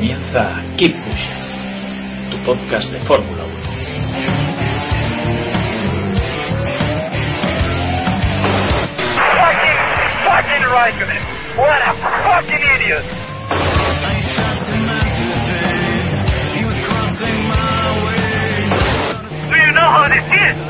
Comienza Keep Pushing, tu podcast de Fórmula 1. Fucking, fucking Raikkonen. What a fucking idiot. Do you know how this is? This is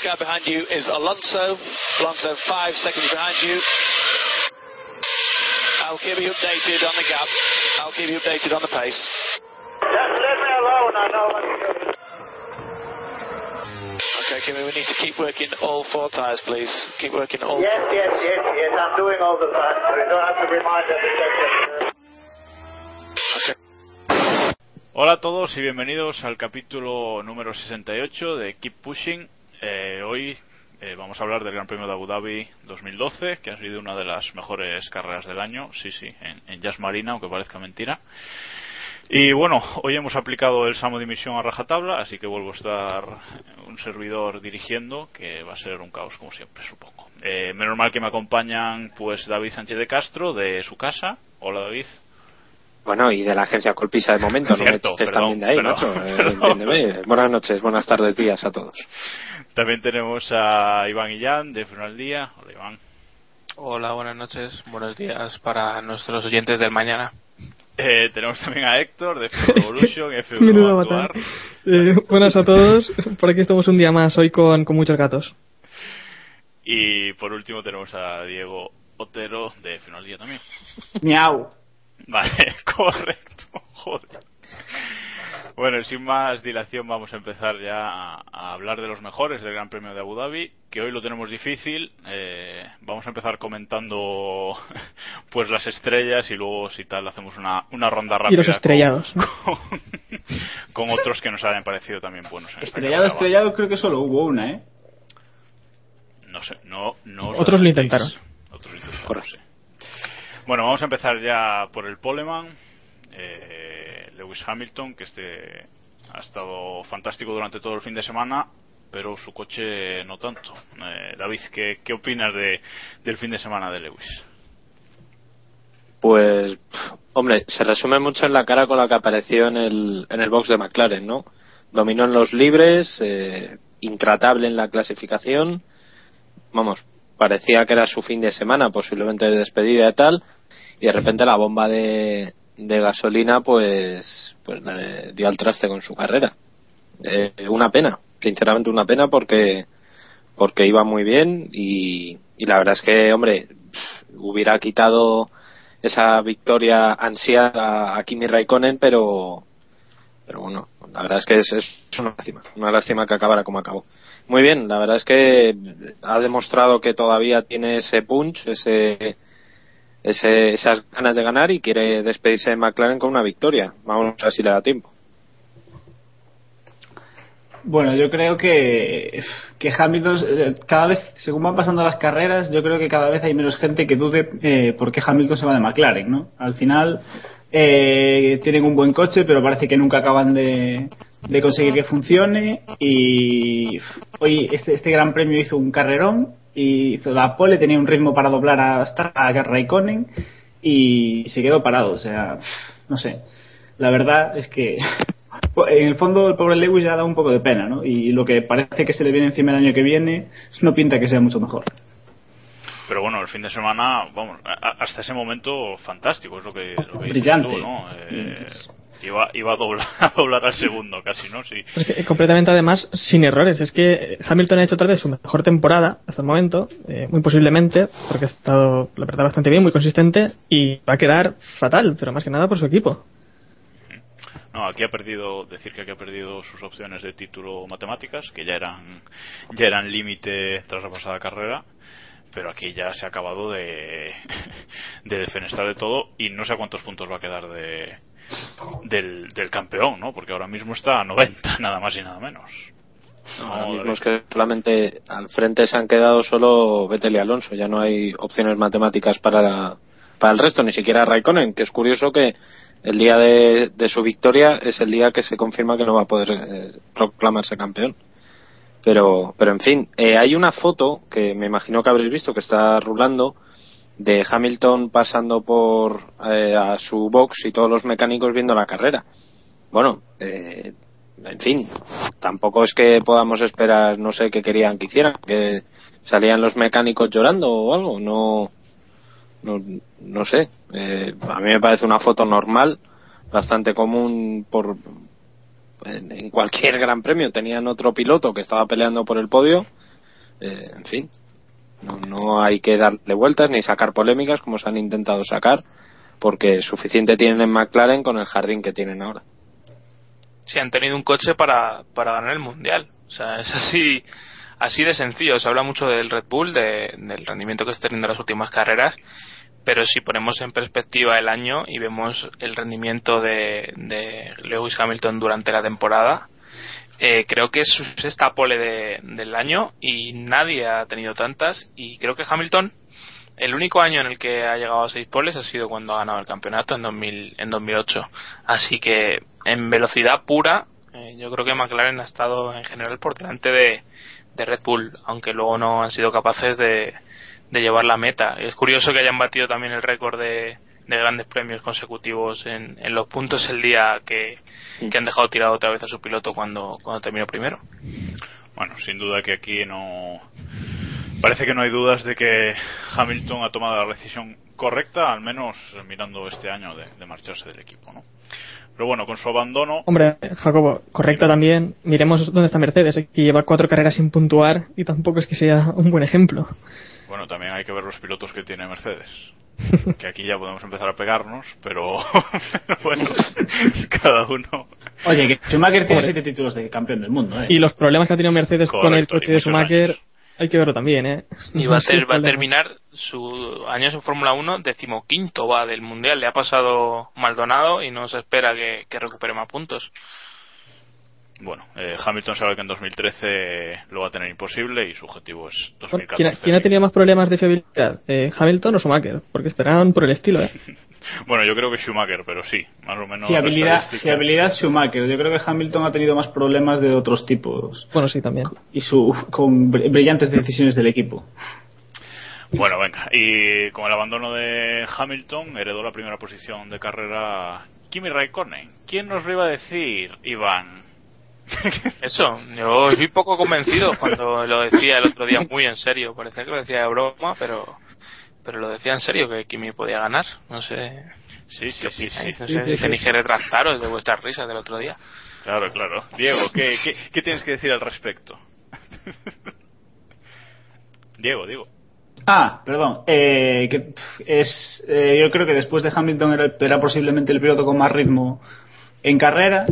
Next car behind you is Alonso. Alonso five seconds behind you. I'll keep you updated on the gap. I'll keep you updated on the pace. Just let me alone, I know what to do. Okay, Kimi, we need to keep working all four tyres, please. Keep working all Yes, four yes, tyres. yes, yes, I'm doing all the time. We don't have to remind every second. Hola a todos y bienvenidos al capítulo número 68 de Keep Pushing. Eh, hoy eh, vamos a hablar del Gran Premio de Abu Dhabi 2012, que ha sido una de las mejores carreras del año, sí, sí, en, en Jazz Marina, aunque parezca mentira. Y bueno, hoy hemos aplicado el Samo de Dimisión a rajatabla, así que vuelvo a estar un servidor dirigiendo, que va a ser un caos como siempre, supongo. Eh, menos mal que me acompañan pues David Sánchez de Castro, de su casa. Hola David. Bueno, y de la agencia Colpisa de momento, no Cierto, me eches perdón, también de ahí, perdón, macho. perdón. entiéndeme. Buenas noches, buenas tardes, días a todos. También tenemos a Iván Illán de Freno al Día. Hola Iván. Hola, buenas noches, buenos días para nuestros oyentes del mañana. Eh, tenemos también a Héctor de F Revolution, F1 Menudo Actuar. avatar. Eh, buenas a todos. Por aquí estamos un día más, hoy con, con muchos gatos. Y por último tenemos a Diego Otero de Freno al Día también. Miau. Vale, correcto. Joder. Bueno, sin más dilación vamos a empezar ya a, a hablar de los mejores del Gran Premio de Abu Dhabi, que hoy lo tenemos difícil. Eh, vamos a empezar comentando pues las estrellas y luego si tal hacemos una, una ronda rápida. los estrellados. Con, con- con otros que nos hayan parecido también buenos. en Estrellado, estrellado, creo que solo hubo una, ¿eh? No sé, no, no os Otros lo intentaron. Otros lo intentaron, sí. Bueno, vamos a empezar ya por el Poleman. Eh, Lewis Hamilton, que este ha estado fantástico durante todo el fin de semana, pero su coche no tanto. Eh, David, ¿qué, qué opinas de, del fin de semana de Lewis? Pues, hombre, se resume mucho en la cara con la que apareció en el, en el box de McLaren, ¿no? Dominó en los libres, eh, intratable en la clasificación. Vamos, parecía que era su fin de semana, posiblemente de despedida y tal. Y de repente la bomba de, de gasolina, pues, pues dio al traste con su carrera. Eh, una pena, sinceramente una pena porque porque iba muy bien y, la verdad es que, hombre, hubiera quitado esa victoria ansiada a Kimi Raikkonen, pero pero bueno, la verdad es que es, es una lástima, una lástima que acabara como acabó. Muy bien, la verdad es que ha demostrado que todavía tiene ese punch, ese, ese esas ganas de ganar y quiere despedirse de McLaren con una victoria. Vamos a ver si le da tiempo. Bueno, yo creo que, que Hamilton, eh, cada vez, según van pasando las carreras, yo creo que cada vez hay menos gente que dude eh, por qué Hamilton se va de McLaren, ¿no? Al final, eh, tienen un buen coche, pero parece que nunca acaban de, de conseguir que funcione. Y hoy este, este Gran Premio hizo un carrerón y la pole, tenía un ritmo para doblar hasta a Raikkonen y se quedó parado. O sea, no sé. La verdad es que en el fondo el pobre Lewis ya da un poco de pena, ¿no? Y lo que parece que se le viene encima el año que viene no pinta que sea mucho mejor. Pero bueno, el fin de semana, vamos, hasta ese momento fantástico, es lo que, lo que Brillante. tú, ¿no? Eh, iba, iba a, doblar, a doblar al segundo casi, ¿no? Sí. Completamente además sin errores. Es que Hamilton ha hecho tal vez su mejor temporada hasta el momento, eh, muy posiblemente, porque ha estado, la verdad, bastante bien, muy consistente y va a quedar fatal, pero más que nada por su equipo. No, aquí ha perdido, decir que aquí ha perdido sus opciones de título matemáticas, que ya eran, ya eran límite tras la pasada carrera, pero aquí ya se ha acabado de, de defenestrar de todo y no sé a cuántos puntos va a quedar de, del, del campeón, ¿no? Porque ahora mismo está a 90, nada más y nada menos. Ahora No, mismo es que solamente al frente se han quedado solo Vettel y Alonso, ya no hay opciones matemáticas para, la- para el resto, ni siquiera Raikkonen, que es curioso que el día de, de su victoria es el día que se confirma que no va a poder eh, proclamarse campeón. Pero, pero en fin, eh, hay una foto que me imagino que habréis visto que está rulando de Hamilton pasando por eh, a su box y todos los mecánicos viendo la carrera. Bueno, eh, en fin, tampoco es que podamos esperar, no sé qué querían que hicieran, que salían los mecánicos llorando o algo, no, no, no sé. Eh, a mí me parece una foto normal, bastante común por en, cualquier gran premio. Tenían otro piloto que estaba peleando por el podio, eh, en fin. No, no hay que darle vueltas ni sacar polémicas como se han intentado sacar, porque suficiente tienen en McLaren con el jardín que tienen ahora. si han tenido un coche para, para ganar el mundial. O sea, es así, así de sencillo. Se habla mucho del Red Bull, de- del rendimiento que está teniendo en las últimas carreras, pero si ponemos en perspectiva el año y vemos el rendimiento de, de Lewis Hamilton durante la temporada, eh, creo que es su sexta pole de- del año y nadie ha tenido tantas. Y creo que Hamilton, el único año en el que ha llegado a seis poles ha sido cuando ha ganado el campeonato en, 2000, en 2008. Así que en velocidad pura, eh, yo creo que McLaren ha estado en general por delante de, de Red Bull, aunque luego no han sido capaces de, de llevar la meta. Es curioso que hayan batido también el récord de, de grandes premios consecutivos en, en los puntos el día que, que han dejado tirado otra vez a su piloto cuando, cuando terminó primero. Bueno, sin duda que aquí no. Parece que no hay dudas de que Hamilton ha tomado la decisión correcta, al menos mirando este año de, de marcharse del equipo, ¿no? Pero bueno, con su abandono. Hombre, Jacobo, correcta también. Miremos dónde está Mercedes, eh, que lleva cuatro carreras sin puntuar y tampoco es que sea un buen ejemplo. Bueno, también hay que ver los pilotos que tiene Mercedes. Que aquí ya podemos empezar a pegarnos, pero, pero bueno, cada uno. Oye, que Schumacher tiene siete títulos de campeón del mundo, ¿eh? Y los problemas que ha tenido Mercedes con el coche de Schumacher años. Hay que verlo también, ¿eh? Y va a, Sí, ter- va a terminar su año en Fórmula 1 decimoquinto va del Mundial. Le ha pasado Maldonado y no se espera que, que recupere más puntos. Bueno, eh, Hamilton sabe que en 2013 lo va a tener imposible y su objetivo es ¿Quién 2014. ha, quién ha tenido más problemas de fiabilidad? Eh, ¿Hamilton o Schumacher? Porque esperaban por el estilo, ¿eh? Bueno, yo creo que Schumacher, pero sí, más o menos. Fiabilidad, fiabilidad Schumacher. Yo creo que Hamilton ha tenido más problemas de otros tipos Bueno, sí, también. y su con br- brillantes decisiones del equipo. Bueno, venga, y con el abandono de Hamilton heredó la primera posición de carrera Kimi Raikkonen. ¿Quién nos lo iba a decir, Iván? Eso, yo estoy poco convencido cuando lo decía el otro día muy en serio. Parecía que lo decía de broma, pero pero lo decía en serio que Kimi podía ganar. No sé. Sí, sí, ¿Qué sí, sí. No Sí, sé sí, si sí. tenéis que retractaros de vuestras risas del otro día. Claro, claro. Diego, ¿qué, qué, qué tienes que decir al respecto? Diego, digo. Ah, perdón. Eh, que es, eh, yo creo que después de Hamilton era, era posiblemente el piloto con más ritmo en carrera.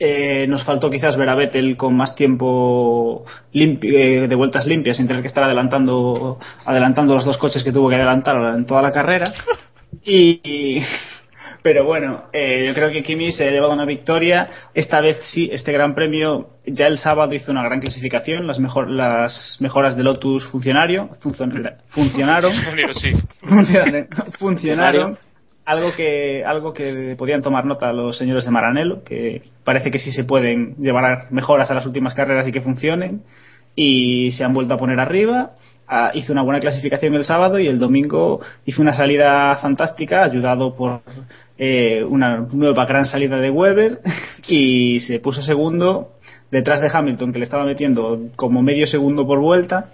Eh, nos faltó quizás ver a Vettel con más tiempo limpi- eh, de vueltas limpias sin tener que estar adelantando adelantando los dos coches que tuvo que adelantar en toda la carrera. Y, pero bueno, eh, yo creo que Kimi se ha llevado una victoria. Esta vez sí, este Gran Premio ya el sábado hizo una gran clasificación. Las, mejor, las mejoras de Lotus funcionario, funcionaron. Funcionaron, funcionaron. Algo que, algo que podían tomar nota los señores de Maranello, que parece que sí se pueden llevar mejoras a las últimas carreras y que funcionen. Y se han vuelto a poner arriba. ah, hizo una buena clasificación el sábado y el domingo hizo una salida fantástica, ayudado por eh, una nueva gran salida de Weber y se puso segundo detrás de Hamilton, que le estaba metiendo como medio segundo por vuelta.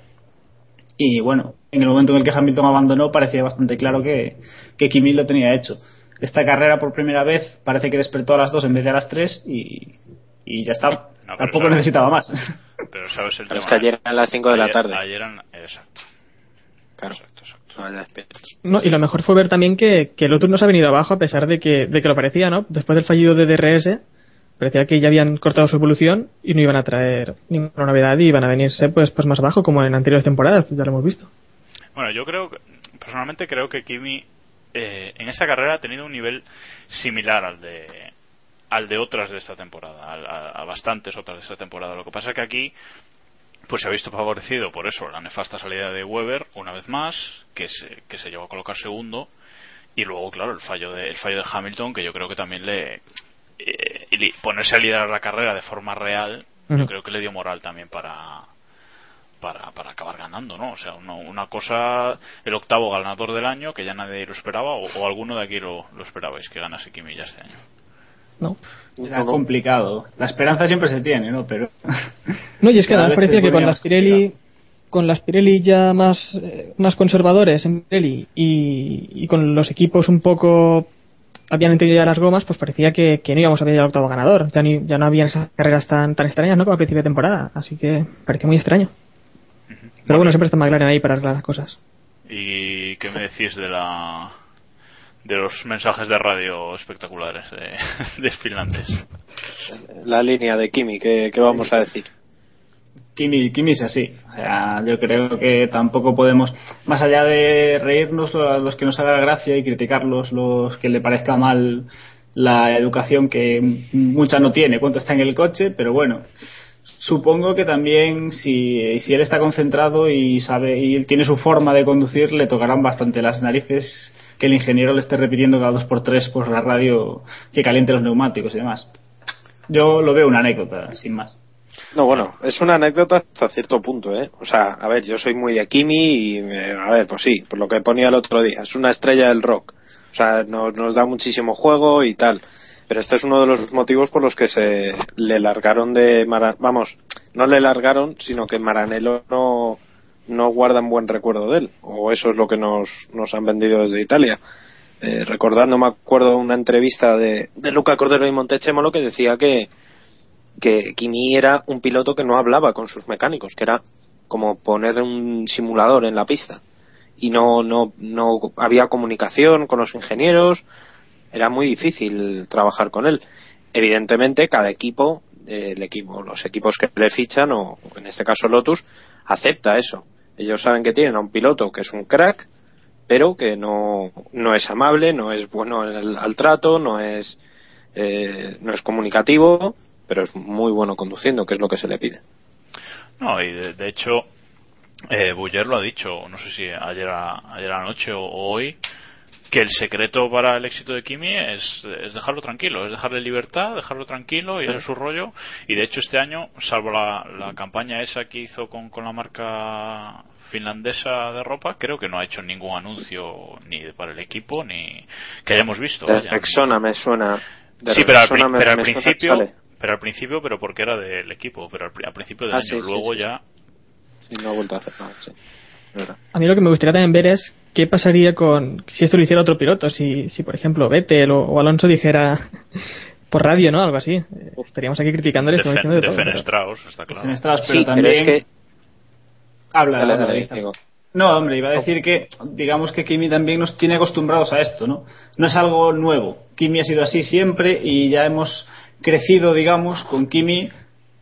Y bueno, en el momento en el que Hamilton abandonó, parecía bastante claro que, que Kimi lo tenía hecho. Esta carrera por primera vez parece que despertó a las dos en vez de a las tres y, y ya está. No, Tampoco claro. necesitaba más. Pero sabes el Pero es tema. que ayer eran las 5 de la tarde. Ayer eran. Exacto. Claro. Exacto, exacto. No, y lo mejor fue ver también que, que Lotus no se ha venido abajo a pesar de que, de que lo parecía, ¿no? Después del fallido de DRS, parecía que ya habían cortado su evolución y no iban a traer ninguna novedad y iban a venirse pues, pues más abajo como en anteriores temporadas, ya lo hemos visto. Bueno, yo creo, que- personalmente creo que Kimi eh, en esta carrera ha tenido un nivel similar al de al de otras de esta temporada, al- a, a bastantes otras de esta temporada. Lo que pasa es que aquí pues se ha visto favorecido por eso la nefasta salida de Weber una vez más, que se, que se llegó a colocar segundo y luego claro el fallo de el fallo de Hamilton que yo creo que también le eh, ponerse a liderar la carrera de forma real yo creo que le dio moral también para para, para acabar ganando, ¿no? O sea, una, una cosa, el octavo ganador del año, que ya nadie lo esperaba, o, o alguno de aquí lo, lo esperabais, que ganase Kimi ya este año. ¿no? Era complicado. La esperanza siempre se tiene, ¿no? Pero. No, y es que además parecía que con las Pirelli, complicado. con las Pirelli ya más, eh, más conservadores en Pirelli y, y con los equipos un poco habían entendido ya las gomas, pues parecía que, que no íbamos a ver el octavo ganador. Ya, ni- ya no habían esas carreras tan, tan extrañas, ¿no? Como a principio de temporada. Así que parecía muy extraño. Pero bueno, siempre está McLaren ahí para arreglar las cosas. ¿Y qué me decís de la de los mensajes de radio espectaculares de, de finlandés? La línea de Kimi, ¿qué, qué vamos a decir? Kimi, Kimi es así. O sea, yo creo que tampoco podemos, más allá de reírnos a los que nos haga gracia y criticarlos los que le parezca mal la educación que mucha no tiene cuando está en el coche, pero bueno, supongo que también si, si él está concentrado y sabe y tiene su forma de conducir, le tocarán bastante las narices que el ingeniero le esté repitiendo cada dos por tres por la radio que caliente los neumáticos y demás. Yo lo veo una anécdota, sin más. No, bueno, es una anécdota hasta cierto punto, ¿eh? O sea, a ver, yo soy muy de Kimi y, eh, a ver, pues sí, por lo que ponía el otro día, es una estrella del rock. O sea, nos da muchísimo juego y tal. Pero este es uno de los motivos por los que se le largaron de Mara- vamos, no le largaron, sino que Maranello no, no guardan buen recuerdo de él. O eso es lo que nos, nos han vendido desde Italia. Eh, recordando, me acuerdo una entrevista de, de Luca Cordero y Montechemolo que decía que, que Kimi era un piloto que no hablaba con sus mecánicos, que era como poner un simulador en la pista. Y no, no, no había comunicación con los ingenieros, era muy difícil trabajar con él. Evidentemente, cada equipo, eh, el equipo, los equipos que le fichan, o en este caso Lotus, acepta eso. Ellos saben que tienen a un piloto que es un crack, pero que no, no es amable, no es bueno en el- al trato, no es, eh, no es comunicativo, pero es muy bueno conduciendo, que es lo que se le pide. No, y de, hecho, eh, Buller lo ha dicho, no sé si ayer, a- ayer anoche o, o hoy, que el secreto para el éxito de Kimi es, es dejarlo tranquilo, es dejarle libertad, dejarlo tranquilo y hacer su rollo. Y de hecho este año, salvo la, la campaña esa que hizo con, con la marca finlandesa de ropa, creo que no ha hecho ningún anuncio ni para el equipo ni que hayamos visto. De. Rexona me suena. de sí, pero al, me- pero principio, pero al principio, pero porque era del equipo, pero al, pri- al principio del Ah, año, sí, luego sí, ya. No ha vuelto a hacer nada, sí. A mí lo que me gustaría también ver es qué pasaría con si esto lo hiciera otro piloto, si, si por ejemplo Vettel o, o Alonso dijera por radio, ¿no? Algo así. Eh, Estaríamos aquí criticándoles. como diciendo de todo, pero- está claro. Pero Sí, también. pero es que. Habla, Dale, habla, dale, David. digo. No, hombre, iba a decir que, digamos que Kimi también nos tiene acostumbrados a esto, ¿no? No es algo nuevo. Kimi ha sido así siempre y ya hemos crecido, digamos, con Kimi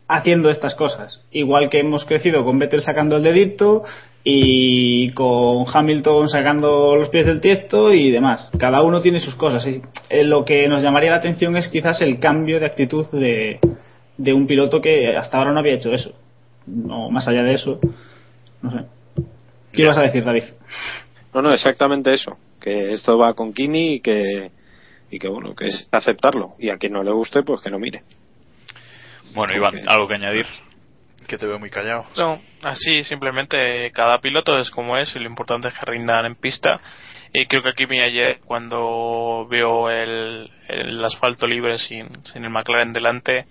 haciendo estas cosas. Igual que hemos crecido con Vettel sacando el dedito y con Hamilton sacando los pies del tiesto y demás. Cada uno tiene sus cosas. Y, eh, lo que nos llamaría la atención es quizás el cambio de actitud de, de un piloto que hasta ahora no había hecho eso. No, más allá de eso, no sé. ¿Qué ibas a decir, David? No, no, exactamente eso. Que esto va con Kimi y que, y que bueno, que es aceptarlo. Y a quien no le guste, pues que no mire. Bueno, Iván, ¿algo que añadir? Que te veo muy callado. No, así simplemente cada piloto es como es y lo importante es que rindan en pista. Y creo que aquí mi ayer, cuando vio el, el asfalto libre sin, sin el McLaren delante,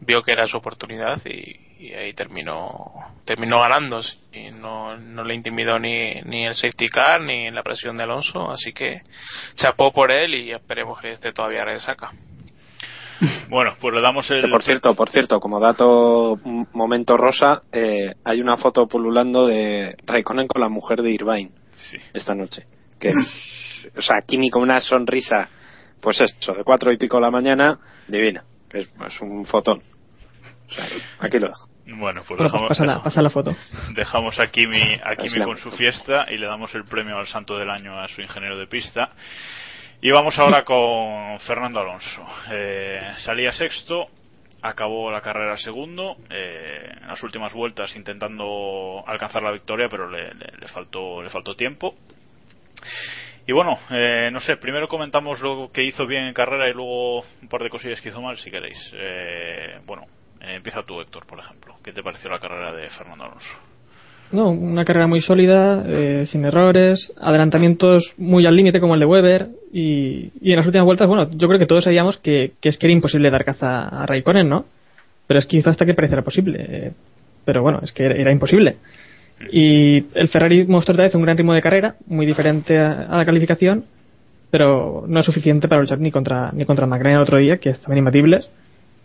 vio que era su oportunidad y, ahí terminó terminó ganando y no, no le intimidó ni, ni el safety car ni la presión de Alonso así que chapó por él y esperemos que esté todavía resaca Bueno, pues le damos el. Por cierto, por cierto, como dato m- momento rosa, eh, hay una foto pululando de Raikkonen con la mujer de Irvine Sí. esta noche. Que es, o sea, Kimi con una sonrisa, pues eso, de cuatro y pico de la mañana, divina. Es, es un fotón. O sea, aquí lo dejo. Bueno, pues dejamos, pasa, la, dejamos- pasa la foto. dejamos a Kimi, a Kimi con su fiesta y le damos el premio al santo del año a su ingeniero de pista. Y vamos ahora con Fernando Alonso. Eh, salía sexto, acabó la carrera segundo, eh, en las últimas vueltas intentando alcanzar la victoria, pero le, le- faltó, le faltó tiempo. Y bueno, eh, no sé, primero comentamos lo que hizo bien en carrera y luego un par de cosillas que hizo mal, si queréis. Eh, bueno, eh, empieza tú, Héctor, por ejemplo. ¿Qué te pareció la carrera de Fernando Alonso? No, una carrera muy sólida, eh, sin errores, adelantamientos muy al límite como el de Weber y, y en las últimas vueltas, bueno, yo creo que todos sabíamos que, que es que era imposible dar caza a Raikkonen, ¿no? Pero es que hasta que pareciera posible. eh, pero bueno, es que era, era imposible. Y el Ferrari mostró otra vez un gran ritmo de carrera, muy diferente a, a la calificación, pero no es suficiente para luchar ni contra ni contra McLaren el otro día, que estaban imbatibles,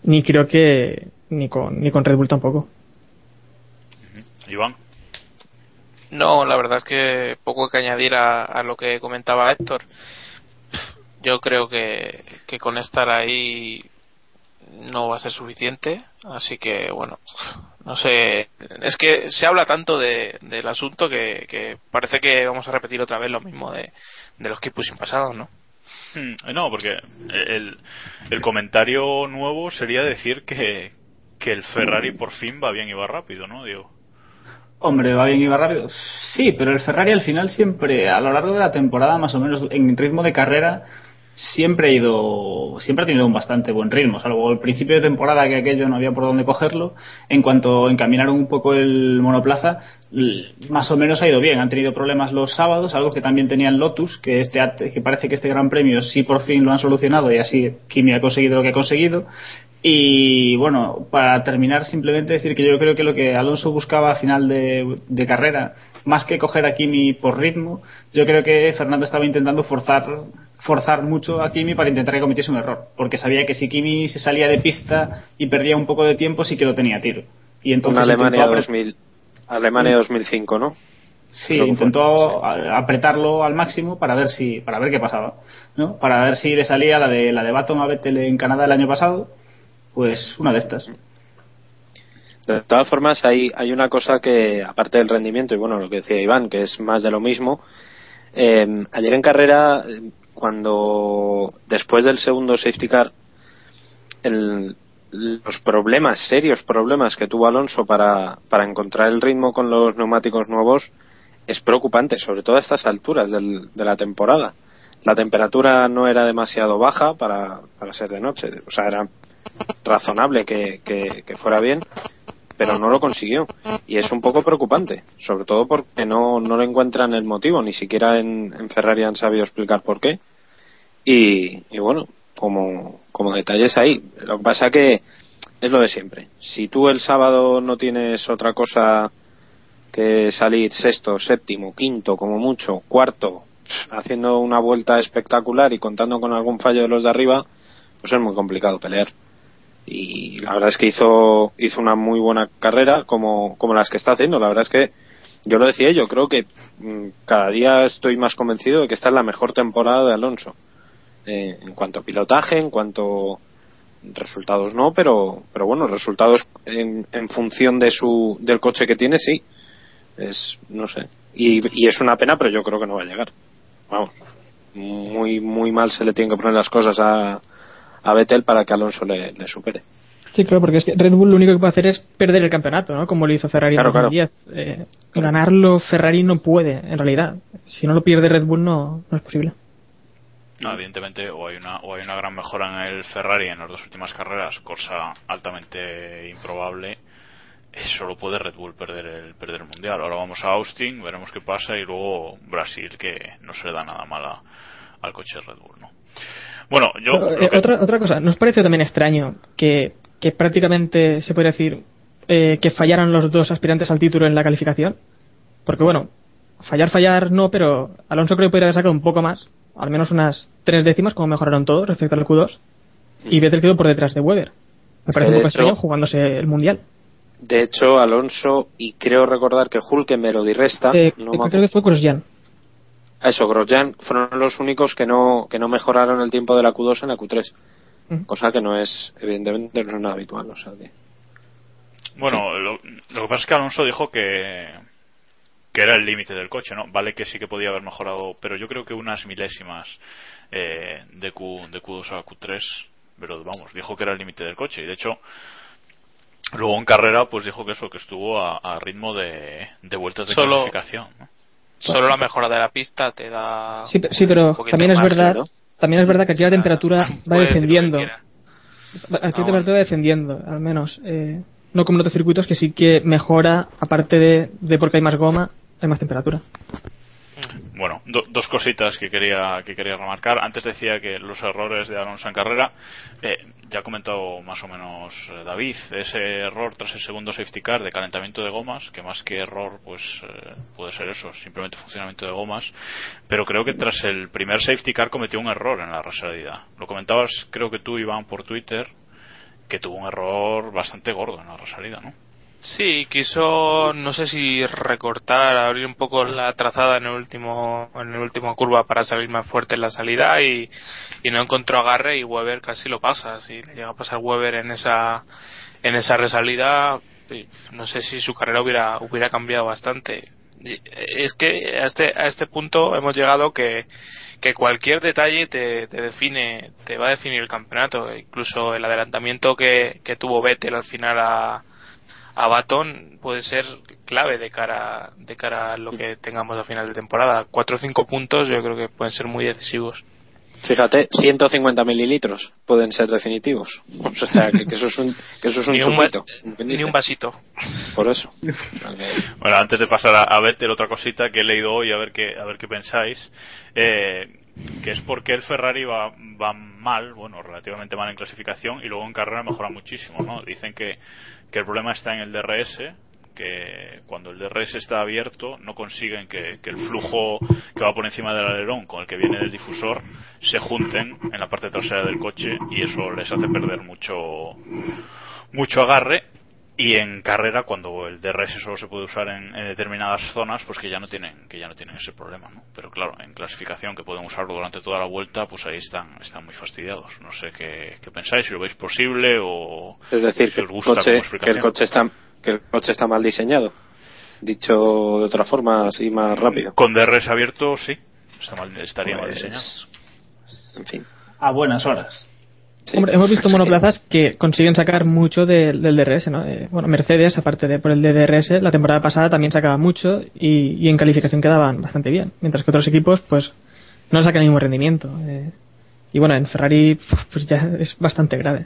ni creo que ni con, ni con Red Bull tampoco. Iván. No, la verdad es que poco que añadir a, lo que comentaba Héctor. Yo creo que, que con estar ahí no va a ser suficiente, así que bueno, no sé, es que se habla tanto de, del asunto que, parece que vamos a repetir otra vez lo mismo de, de los que sin pasado, ¿no? Hmm, No, porque el, el comentario nuevo sería decir que, que el Ferrari por fin va bien y va rápido, ¿no, Diego? Hombre, va bien y va rápido. Sí, pero el Ferrari al final siempre, a lo largo de la temporada, más o menos en ritmo de carrera, siempre ha ido, siempre ha tenido un bastante buen ritmo. Salvo el principio de temporada que aquello no había por dónde cogerlo. En cuanto encaminaron un poco el monoplaza, más o menos ha ido bien. Han tenido problemas los sábados, algo que también tenían Lotus, que este, que parece que este Gran Premio sí por fin lo han solucionado y así Kimi ha conseguido lo que ha conseguido. Y bueno, para terminar, simplemente decir que yo creo que lo que Alonso buscaba a final de, de carrera, más que coger a Kimi por ritmo, yo creo que Fernando estaba intentando forzar, forzar mucho a Kimi para intentar que cometiese un error, porque sabía que si Kimi se salía de pista y perdía un poco de tiempo, sí que lo tenía a tiro. Y entonces Una Alemania intentó apre- 2000, Alemania 2005, ¿no? Sí, fue, intentó apretarlo al máximo para ver si para ver qué pasaba, ¿no? Para ver si le salía la de la de Baton a Vettel en Canadá el año pasado, pues una de estas. De todas formas, hay, hay una cosa que, aparte del rendimiento, y bueno, lo que decía Iván, que es más de lo mismo, eh, ayer en carrera, cuando después del segundo safety car, el- los problemas, serios problemas que tuvo Alonso para, para encontrar el ritmo con los neumáticos nuevos es preocupante, sobre todo a estas alturas del- de la temporada. La temperatura no era demasiado baja para, para ser de noche, o sea, era razonable que, que- fuera bien, pero no lo consiguió. Y es un poco preocupante, sobre todo porque no, no le encuentran el motivo, ni siquiera en, en Ferrari han sabido explicar por qué. Y, y bueno, como, como detalles ahí. Lo que pasa que es lo de siempre. Si tú el sábado no tienes otra cosa que salir sexto, séptimo, quinto, como mucho, cuarto, haciendo una vuelta espectacular y contando con algún fallo de los de arriba, pues es muy complicado pelear. Y la verdad es que hizo, hizo una muy buena carrera como, como las que está haciendo. La verdad es que yo lo decía, yo creo que mm, cada día estoy más convencido de que esta es la mejor temporada de Alonso. Eh, en cuanto a pilotaje, en cuanto resultados no, pero, pero bueno, resultados en, en función de su, del coche que tiene, sí. Es, no sé. Y, es una pena, pero yo creo que no va a llegar. Vamos. Muy, muy mal se le tienen que poner las cosas a, a Vettel para que Alonso le, le supere. Sí, claro, porque es que Red Bull lo único que puede hacer es perder el campeonato, ¿no? Como lo hizo Ferrari Claro, en 2010. Eh, ganarlo Ferrari no puede, en realidad. Si no lo pierde Red Bull no, no es posible. No, evidentemente, o hay, una, o hay una gran mejora en el Ferrari en las dos últimas carreras, cosa altamente improbable, eh, solo puede Red Bull perder el, perder el mundial. Ahora vamos a Austin, veremos qué pasa y luego Brasil, que no se le da nada mal a- al coche de Red Bull, ¿no? Bueno, yo. Pero, eh, que- otra, otra cosa, ¿nos parece también extraño que, que prácticamente se podría decir eh, que fallaran los dos aspirantes al título en la calificación? Porque bueno, fallar, fallar no, pero Alonso creo que podría haber sacado un poco más, al menos unas tres décimas, como mejoraron todos respecto al Q2, y Vettel quedó por detrás de Weber. Me parece un poco extraño jugándose el mundial. De hecho, Alonso y creo recordar que Hulkenberg o Di Resta, Eh, no me creo que fue Grosjean. A Eso, Grosjean fueron los únicos que no, que no mejoraron el tiempo de la Q2 en la Q3. Ujú. Cosa que no es, evidentemente, no es nada habitual. O sea que... Bueno, lo, lo que pasa es que Alonso dijo que que era el límite del coche, ¿no? Vale que sí que podía haber mejorado, pero yo creo que unas milésimas eh, de, Q, de Q2 a Q3, pero vamos, dijo que era el límite del coche y de hecho luego en carrera pues dijo que eso, que estuvo a, a ritmo de, de vueltas de Solo- clasificación, ¿no? Solo la mejora de la pista te da. Sí, sí, pero también es margen, verdad, ¿no? también es verdad que aquí la temperatura va descendiendo. Aquí la Ah, temperatura va descendiendo, al menos. eh, no como en otros circuitos que sí que mejora, aparte de, de porque hay más goma, hay más temperatura. Bueno, do- dos cositas que quería que quería remarcar. Antes decía que los errores de Alonso en carrera, eh, ya ha comentado más o menos eh, David, ese error tras el segundo safety car de calentamiento de gomas, que más que error, pues eh, puede ser eso, simplemente funcionamiento de gomas. Pero creo que tras el primer safety car cometió un error en la resalida. Lo comentabas, creo que tú, Iván, por Twitter, que tuvo un error bastante gordo en la resalida, ¿no? Sí, quiso, no sé si recortar, abrir un poco la trazada en el último, en el último curva para salir más fuerte en la salida y, no encontró agarre y Weber casi lo pasa. Si le llega a pasar Weber en esa, en esa resalida, no sé si su carrera hubiera, hubiera cambiado bastante. Eh, Es que a este, a este punto hemos llegado que, que cualquier detalle te, te define, te va a definir el campeonato. Incluso el adelantamiento que, que tuvo Vettel al final a, a Baton puede ser clave de cara de cara a lo que tengamos a final de temporada. Cuatro o cinco puntos yo creo que pueden ser muy decisivos. Fíjate, 150 mililitros pueden ser definitivos. O sea, que, que eso es un, que eso es un Ni un, chupito. ni un vasito. Por eso. Bueno, antes de pasar a, a Vettel, otra cosita que he leído hoy, a ver qué, a ver qué pensáis, eh, que es porque el Ferrari va, va mal, bueno, relativamente mal en clasificación y luego en carrera mejora muchísimo, ¿no? Dicen que, que el problema está en el DRS, que cuando el DRS está abierto no consiguen que, el flujo que va por encima del alerón con el que viene del difusor se junten en la parte trasera del coche y eso les hace perder mucho mucho agarre y en carrera cuando el DRS solo se puede usar en, en determinadas zonas pues que ya no tienen que ya no tienen ese problema ¿no? pero claro en clasificación que pueden usarlo durante toda la vuelta pues ahí están están muy fastidiados no sé qué, qué pensáis si lo veis posible o Es decir, si que os el, gusta como coche, que explicación. el coche está que el coche está mal diseñado. Dicho de otra forma, así más rápido. con DRS abierto sí está mal- estaría mal Pues, diseñado En fin. A buenas horas. Sí. Hombre, hemos visto monoplazas que consiguen sacar mucho del, del DRS, ¿no? Eh, bueno, Mercedes, aparte de por el de DRS, la temporada pasada también sacaba mucho y, y en calificación quedaban bastante bien, mientras que otros equipos, pues, no sacan el mismo rendimiento. eh. y bueno, en Ferrari, pues ya es bastante grave.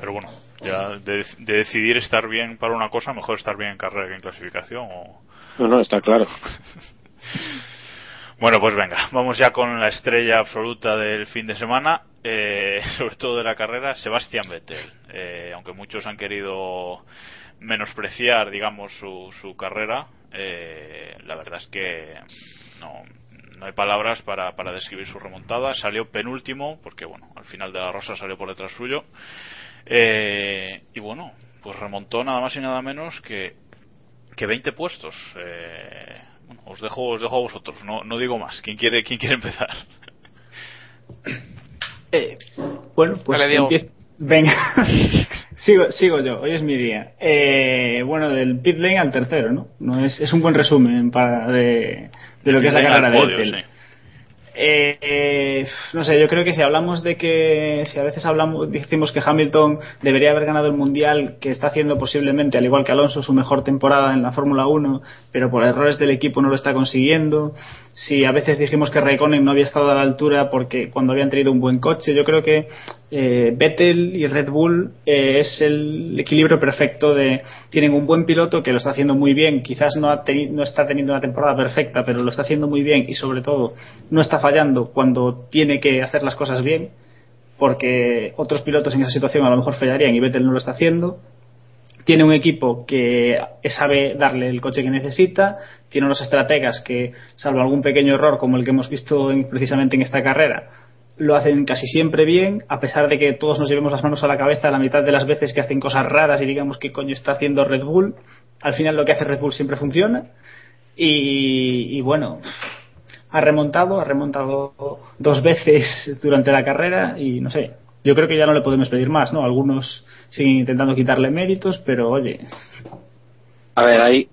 pero bueno ya de, de decidir estar bien para una cosa mejor estar bien en carrera que en clasificación o No, no, está claro. Bueno, pues venga, vamos ya con la estrella absoluta del fin de semana, eh, sobre todo de la carrera, Sebastián Vettel. Eh, aunque muchos han querido menospreciar, digamos, su, su carrera, eh, la verdad es que no, no hay palabras para, para describir su remontada. Salió penúltimo, porque bueno, al final de la rosa salió por detrás suyo. Eh, y bueno, pues remontó nada más y nada menos que, que 20 puestos. Eh, bueno, os dejo, os dejo a vosotros, no, no digo más. ¿Quién quiere, quién quiere empezar? Eh, bueno, pues Dale, Diego. empiezo- Venga, sigo, sigo yo, hoy es mi día. Eh, bueno, del pit lane al tercero, ¿no? no es, es un buen resumen para de, de lo que es la carrera de podio, Vettel. Eh, no sé, yo creo que si hablamos de que, si a veces hablamos, decimos que Hamilton debería haber ganado el mundial, que está haciendo posiblemente, al igual que Alonso, su mejor temporada en la Fórmula 1, pero por errores del equipo no lo está consiguiendo. Si a veces dijimos que Raikkonen no había estado a la altura porque cuando habían tenido un buen coche, yo creo que eh, Vettel y Red Bull eh, es el equilibrio perfecto de tienen un buen piloto que lo está haciendo muy bien quizás no, ha no está teniendo una temporada perfecta pero lo está haciendo muy bien y sobre todo no está fallando cuando tiene que hacer las cosas bien porque otros pilotos en esa situación a lo mejor fallarían y Vettel no lo está haciendo tiene un equipo que sabe darle el coche que necesita, tiene unos estrategas que, salvo algún pequeño error como el que hemos visto en- precisamente en esta carrera, lo hacen casi siempre bien, a pesar de que todos nos llevemos las manos a la cabeza la mitad de las veces que hacen cosas raras y digamos qué coño está haciendo Red Bull, al final lo que hace Red Bull siempre funciona. Y, y bueno, ha remontado, ha remontado dos veces durante la carrera y no sé, yo creo que ya no le podemos pedir más, ¿no? Algunos siguen intentando quitarle méritos, pero oye, A ver, hay,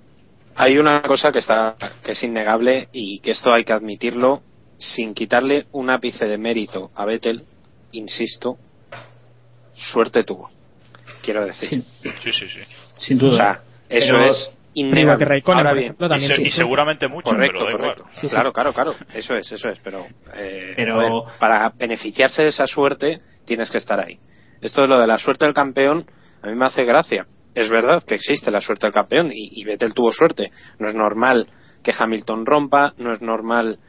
hay una cosa que está que es innegable y que esto hay que admitirlo sin quitarle un ápice de mérito a Vettel, insisto, suerte tuvo. Quiero decir. Sí. Sí, sí, sí. sin duda. O sea, eso Pero- es innegable. que Raikkonen, Ahora por bien, ejemplo, también y, se- sí. y seguramente mucho, correcto, pero da igual. correcto. Sí, sí. Claro, claro, claro. Eso es, eso es. Pero, eh, Pero- para beneficiarse de esa suerte tienes que estar ahí. Esto es lo de la suerte del campeón. A mí me hace gracia. Es verdad que existe la suerte del campeón y, y Vettel tuvo suerte. No es normal que Hamilton rompa, no es normal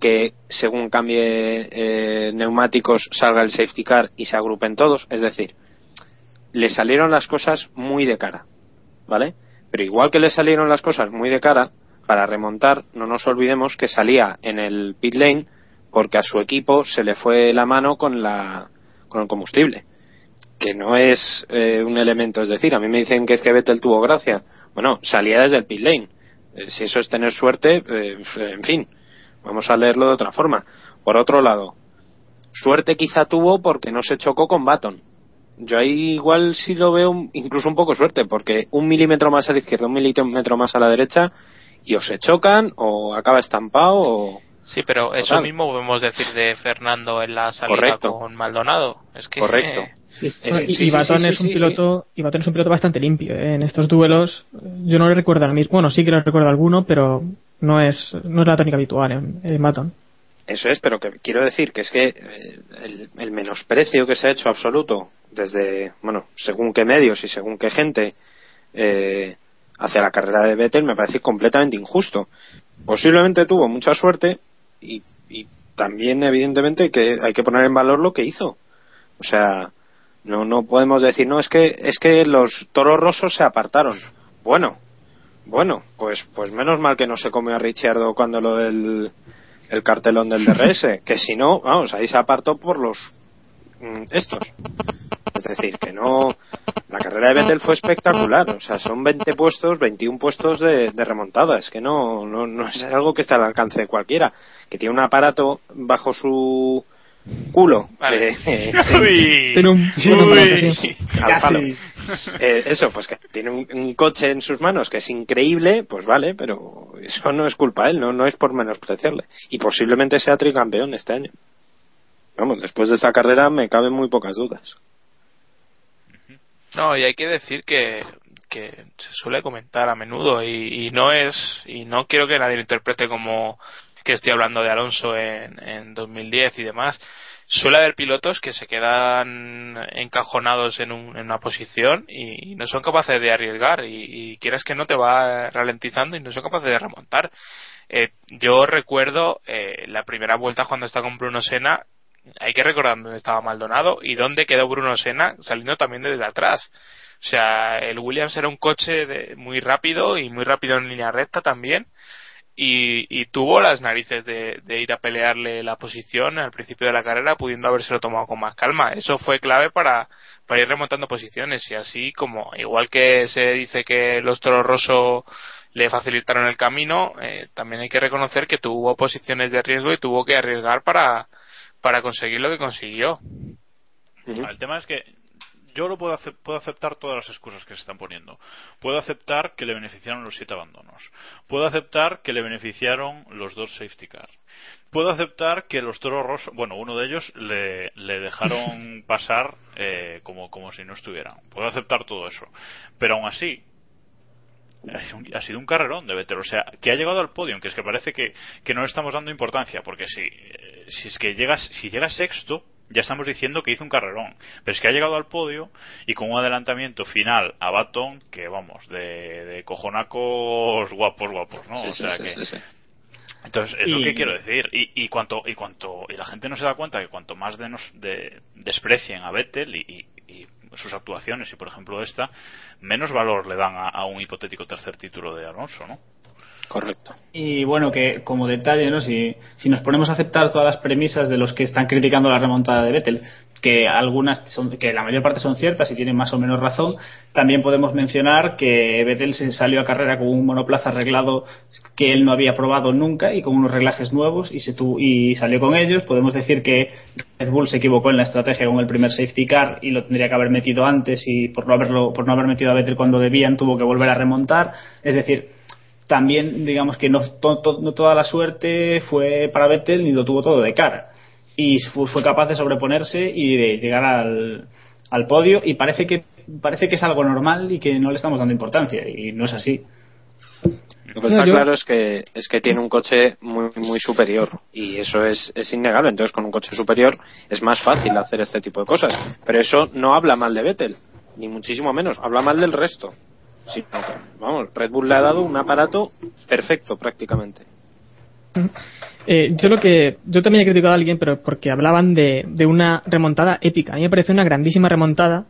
que según cambie eh, neumáticos salga el safety car y se agrupen todos. Es decir, le salieron las cosas muy de cara, ¿vale? Pero igual que le salieron las cosas muy de cara, para remontar, no nos olvidemos que salía en el pit lane porque a su equipo se le fue la mano con la con el combustible que no es eh, un elemento es decir a mí me dicen que es que Vettel tuvo gracia. Bueno salía desde el pit lane. Eh, si eso es tener suerte eh, en fin vamos a leerlo de otra forma. Por otro lado suerte quizá tuvo porque no se chocó con Baton yo ahí igual sí lo veo incluso un poco suerte porque un milímetro más a la izquierda un milímetro más a la derecha y o se chocan o acaba estampado o Sí, pero eso Total. mismo podemos decir de Fernando en la salida Correcto. con Maldonado. Es que Correcto. eh, Sí. Es- sí, y un piloto y Baton es un piloto bastante limpio ¿eh? en estos duelos yo no le recuerdo al mismo bueno sí que le recuerdo alguno pero no es no es la tónica habitual en, en Baton Eso es, pero que quiero decir que es que eh, el, el menosprecio que se ha hecho absoluto desde, bueno, según qué medios y según qué gente eh, hacia la carrera de Vettel me parece completamente injusto. Posiblemente tuvo mucha suerte y, y también evidentemente que hay que poner en valor lo que hizo. O sea, no no podemos decir no es que es que los toros rosos se apartaron. Bueno, bueno, pues pues menos mal que no se comió a Ricciardo cuando lo del el cartelón del DRS, que si no, vamos, ahí se apartó por los estos. Es decir, que no. La carrera de Vettel fue espectacular. O sea, son 20 puestos, 21 puestos de, de remontada. Es que no, no, no es algo que está al alcance de cualquiera. Que tiene un aparato bajo su culo. Vale. eh, Uy. Tiene un- Uy. al palo. Eh, eso, pues que tiene un, un coche en sus manos que es increíble, pues vale, pero eso no es culpa de él, no, no es por menospreciarle. Y posiblemente sea tricampeón este año. Vamos, después de esta carrera me caben muy pocas dudas. No, y hay que decir que, que se suele comentar a menudo y, no es y no quiero que nadie lo interprete como que estoy hablando de Alonso en, en 2010 y demás. Suele haber pilotos que se quedan encajonados en, un- en una posición y, no son capaces de arriesgar y, y quieras que no te va ralentizando y no son capaces de remontar. Eh, yo recuerdo eh, la primera vuelta cuando está con Bruno Sena hay que recordar dónde estaba Maldonado y dónde quedó Bruno Senna saliendo también desde atrás. O sea, el Williams era un coche de- muy rápido y muy rápido en línea recta también. Y, y tuvo las narices de, ir a pelearle la posición al principio de la carrera, pudiendo habérselo tomado con más calma. Eso fue clave para, para ir remontando posiciones. Y así como, igual que se dice que los toros rosso le facilitaron el camino, eh, también hay que reconocer que tuvo posiciones de riesgo y tuvo que arriesgar para, para conseguir lo que consiguió. El tema es que yo lo puedo, puedo aceptar todas las excusas que se están poniendo. Puedo aceptar que le beneficiaron los siete abandonos. Puedo aceptar que le beneficiaron los dos safety cars. Puedo aceptar que los toros rosos, bueno, uno de ellos le, le dejaron pasar eh, como, como si no estuvieran. Puedo aceptar todo eso. Pero aún así, ha sido un- carrerón de Vettel, o sea, que ha llegado al podio, que es que parece que, que no le estamos dando importancia, porque si, eh, si es que llegas, si llegas sexto, ya estamos diciendo que hizo un carrerón. Pero es que ha llegado al podio y con un adelantamiento final a Baton que, vamos, de, de cojonacos guapos, guapos, ¿no? Sí, o sea sí, que. sí, sí. Entonces, es lo que quiero decir. Y, y cuanto, y cuanto, y la gente no se da cuenta que cuanto más de nos, de, desprecien a Vettel y sus actuaciones, y por ejemplo esta, menos valor le dan a, a un hipotético tercer título de Alonso, ¿no? Correcto. Y bueno, que como detalle, ¿no? si, si nos ponemos a aceptar todas las premisas de los que están criticando la remontada de Vettel, que algunas son, que la mayor parte son ciertas y tienen más o menos razón, también podemos mencionar que Vettel se salió a carrera con un monoplaza arreglado que él no había probado nunca y con unos reglajes nuevos y, se tu- y salió con ellos. Podemos decir que Red Bull se equivocó en la estrategia con el primer safety car y lo tendría que haber metido antes y por no haberlo, por no haber metido a Vettel cuando debían tuvo que volver a remontar. Es decir, también digamos que no, to- to- no toda la suerte fue para Vettel ni lo tuvo todo de cara y fu- fue capaz de sobreponerse y de llegar al, al podio y parece que parece que es algo normal y que no le estamos dando importancia y no es así Lo que está claro es que es que tiene un coche muy muy superior y eso es, es innegable. Entonces, con un coche superior es más fácil hacer este tipo de cosas. Pero eso no habla mal de Vettel, ni muchísimo menos. Habla mal del resto. Sí, no, vamos, Red Bull le ha dado un aparato perfecto prácticamente. Eh, yo lo que yo también he criticado a alguien, pero porque hablaban de, de una remontada épica. A mí me parece una grandísima remontada,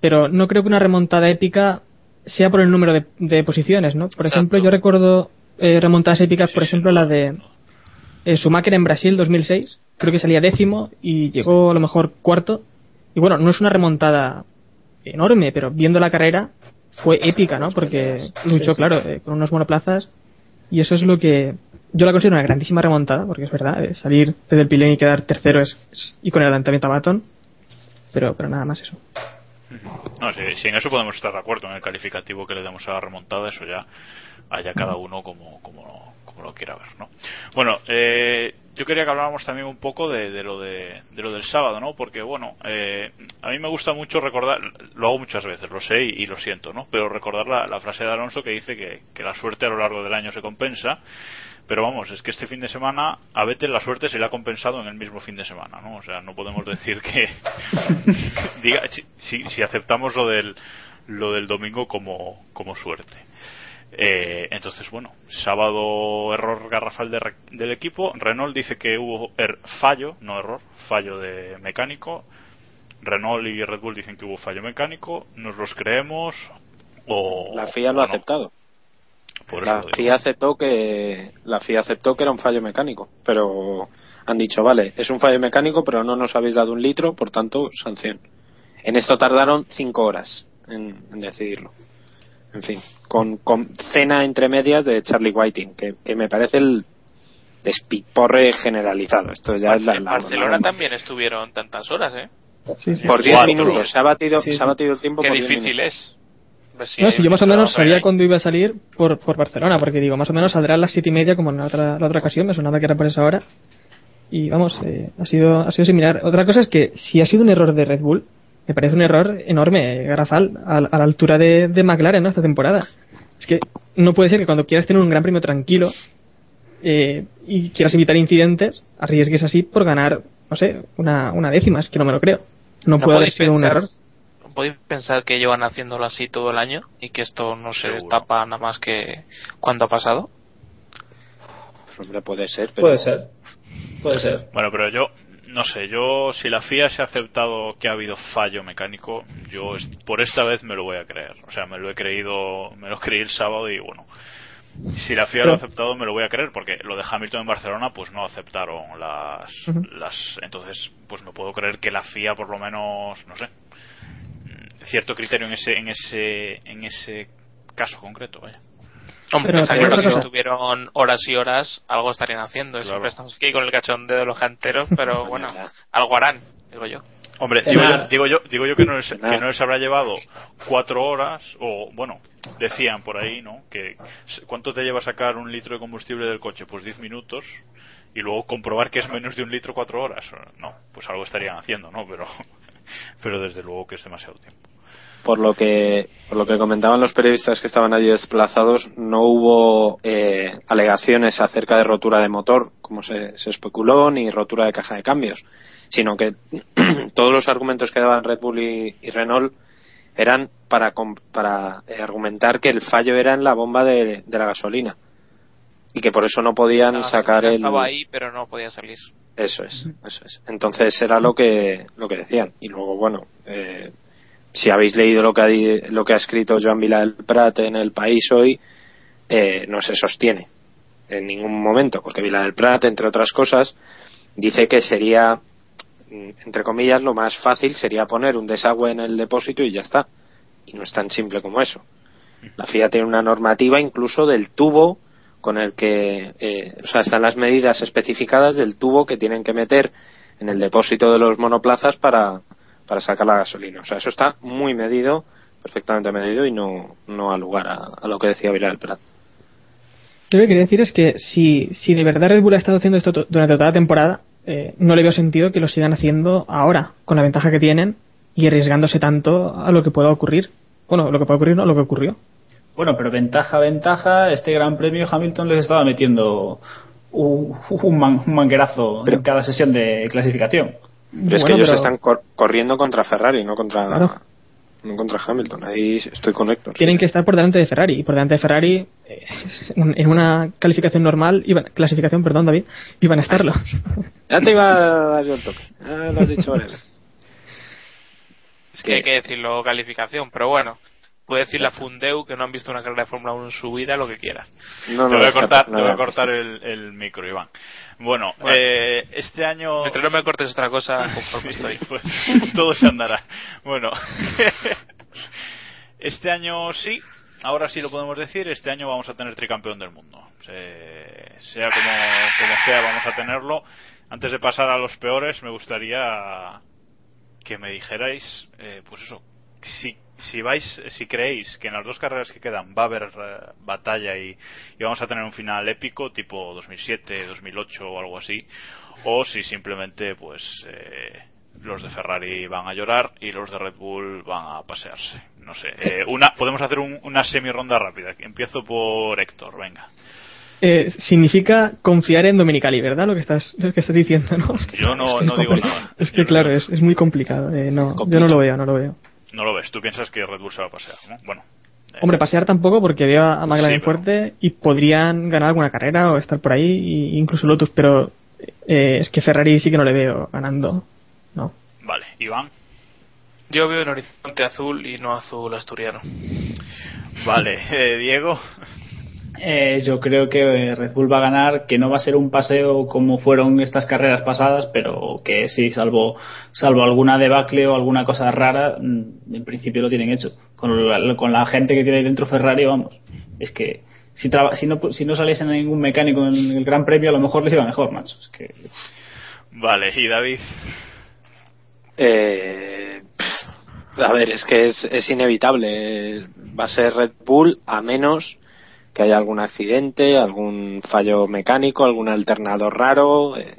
pero no creo que una remontada épica sea por el número de, de posiciones, ¿no? Por Exacto. ejemplo, yo recuerdo eh, remontadas épicas, por ejemplo, la de eh, Schumacher en Brasil 2006. Creo que salía décimo y llegó a lo mejor cuarto. Y bueno, no es una remontada enorme, pero viendo la carrera fue épica, ¿no? Porque luchó, claro, eh, con unos monoplazas y eso es lo que yo la considero una grandísima remontada, porque es verdad, eh, salir desde el pilón y quedar tercero es, es- y con el adelantamiento a Baton, pero, pero nada más eso. No, si, si en eso podemos estar de acuerdo, en el calificativo que le demos a la remontada, eso ya haya cada uno como, como, como lo quiera ver, ¿no? Bueno, eh, yo quería que habláramos también un poco de, lo de, lo del sábado, ¿no? Porque, bueno, eh, a mí me gusta mucho recordar, lo hago muchas veces, lo sé y, lo siento, ¿no? Pero recordar la, frase de Alonso que dice que, la suerte a lo largo del año se compensa, pero vamos, es que este fin de semana a Vettel la suerte se le ha compensado en el mismo fin de semana, ¿no? O sea, no podemos decir que diga si, si aceptamos lo del lo del domingo como, como suerte. Eh, entonces, bueno, sábado error garrafal de del equipo. Renault dice que hubo er- fallo, no error, fallo de mecánico. Renault y Red Bull dicen que hubo fallo mecánico. ¿Nos los creemos? O, La FIA lo o ha no? aceptado. Por La. FIA aceptó que la FIA aceptó que era un fallo mecánico, pero han dicho vale es un fallo mecánico, pero no nos habéis dado un litro, por tanto sanción. En esto tardaron cinco horas en, en decidirlo. En fin, con, con cena entre medias de Charlie Whiting, que, que me parece el despiporre generalizado. Esto ya es la, en la- Barcelona la- también estuvieron tantas horas, ¿eh? Sí, sí. por 10 Cuatro. minutos se ha batido, Sí, se ha batido el tiempo Qué por 10 difícil es. Si No, si yo más o menos sabía cuándo iba a salir por, por Barcelona, porque digo, más o menos saldrá a las siete y media como en la otra, la otra ocasión, me sonaba que era por esa hora. Y vamos, eh, ha sido ha sido similar. Otra cosa es que si ha sido un error de Red Bull, me parece un error enorme, garrafal, a, a la altura de, de McLaren ¿no? esta temporada. Es que no puede ser que cuando quieras tener un gran premio tranquilo eh, y quieras evitar incidentes, arriesgues así por ganar, no sé, una, una décima, es que no me lo creo. No, ¿No puede haber podéis sido un error. ¿Podéis pensar que llevan haciéndolo así todo el año y que esto no se Seguro. destapa nada más que cuando ha pasado? Pues, hombre, puede ser, pero puede ser puede ser Bueno, pero yo, no sé, yo, si la FIA se ha aceptado que ha habido fallo mecánico, yo por esta vez me lo voy a creer. O sea, me lo he creído, me lo creí el sábado y bueno, si la FIA lo ha aceptado me lo voy a creer porque lo de Hamilton en Barcelona pues no aceptaron las, las, entonces pues me puedo creer que la FIA por lo menos, no sé, cierto criterio en ese, en ese, en ese caso concreto, vaya. Hombre, está claro que si estuvieron horas y horas, algo estarían haciendo. Claro. Siempre estamos aquí con el cachondeo de los canteros, pero bueno, algo harán, digo yo. Hombre, digo yo, digo yo, digo yo que, no les, que no les habrá llevado cuatro horas, o bueno, decían por ahí, ¿no? Que ¿cuánto te lleva sacar un litro de combustible del coche? Pues 10 minutos, y luego comprobar que es menos de un litro cuatro horas. No, pues algo estarían haciendo, ¿no? Pero, pero desde luego que es demasiado tiempo. Por lo que por lo que comentaban los periodistas que estaban allí desplazados, no hubo eh, alegaciones acerca de rotura de motor, como se, se especuló, ni rotura de caja de cambios, sino que todos los argumentos que daban Red Bull y, y Renault eran para, para eh, argumentar que el fallo era en la bomba de, de la gasolina y que por eso no podían sacar el Estaba ahí, pero no podía salir. eso es, eso es. Entonces era lo que lo que decían. Y luego, bueno, eh, si habéis leído lo que ha, lo que ha escrito Joan Vila del Prat en el país hoy, eh, no se sostiene en ningún momento, porque Vila del Prat, entre otras cosas, dice que sería, mm, entre comillas, lo más fácil sería poner un desagüe en el depósito y ya está. Y no es tan simple como eso. La FIA tiene una normativa incluso del tubo con el que, eh, o sea, están las medidas especificadas del tubo que tienen que meter en el depósito de los monoplazas para, para sacar la gasolina. O sea, eso está muy medido, perfectamente medido y no, no al lugar a, a lo que decía Vila del Prat. Yo lo que quería decir es que si, si de verdad Red Bull ha estado haciendo esto to- durante toda la temporada, eh, no le veo sentido que lo sigan haciendo ahora, con la ventaja que tienen y arriesgándose tanto a lo que pueda ocurrir. Bueno, lo que pueda ocurrir no, lo que ocurrió. Bueno, pero ventaja, ventaja, este gran premio Hamilton les estaba metiendo un, un, man- un manguerazo en cada sesión de clasificación. Pero es que ellos pero- están cor- corriendo contra Ferrari, no contra, Claro. no contra Hamilton. Ahí estoy con Héctor. Tienen que estar por delante de Ferrari. Y por delante de Ferrari, eh, en una calificación normal, iban, clasificación, perdón, David, iban a estarlo. Ya te iba a dar yo el toque. Ya lo has dicho. Es que hay que decirlo calificación, pero bueno. Puede decir la Fundeu que no han visto una carrera de Fórmula 1 en su vida, lo que quiera. No, te voy a cortar, no, te voy a no, cortar el, el micro, Iván. Bueno, Bueno. eh, este año... Mientras no me cortes otra cosa, conforme Sí, estoy. pues, todo se andará. Bueno, este año sí, ahora sí lo podemos decir, este año vamos a tener tricampeón del mundo. Se- sea como, como sea, vamos a tenerlo. Antes de pasar a los peores, me gustaría que me dijerais, eh, pues eso, si, si vais, si creéis que en las dos carreras que quedan va a haber eh, batalla y, y vamos a tener un final épico, tipo 2007, 2008 o algo así, o si simplemente, pues, eh, los de Ferrari van a llorar y los de Red Bull van a pasearse. No sé, eh, una, podemos hacer un- una semi ronda rápida. Empiezo por Héctor, venga. Eh, significa confiar en Dominicali, ¿verdad? Lo que estás, lo que estás diciendo, ¿no? Yo no, Es que es no digo complicado. nada. Es que claro, es, es muy complicado. eh, no, yo no lo veo, no lo veo. No lo ves, tú piensas que Red Bull se va a pasear, ¿no? Bueno, eh, Hombre, pasear tampoco porque veo a McLaren Sí, pero- fuerte y podrían ganar alguna carrera o estar por ahí, y incluso Lotus, pero eh, es que Ferrari sí que no le veo ganando. No. vale, Iván. Yo veo en horizonte azul y no azul asturiano. Vale, eh, Diego. Eh, yo creo que eh, Red Bull va a ganar, que no va a ser un paseo como fueron estas carreras pasadas, pero que sí, salvo, salvo alguna debacle o alguna cosa rara, mm, en principio lo tienen hecho. Con la, con la gente que tiene ahí dentro Ferrari, vamos. Es que si, traba- si, no, si no saliesen ningún mecánico en el Gran Premio, a lo mejor les iba mejor, macho. Es que Vale, y David. Eh, pff, a ver, es que es, es inevitable. Va a ser Red Bull a menos que haya algún accidente, algún fallo mecánico, algún alternador raro. eh,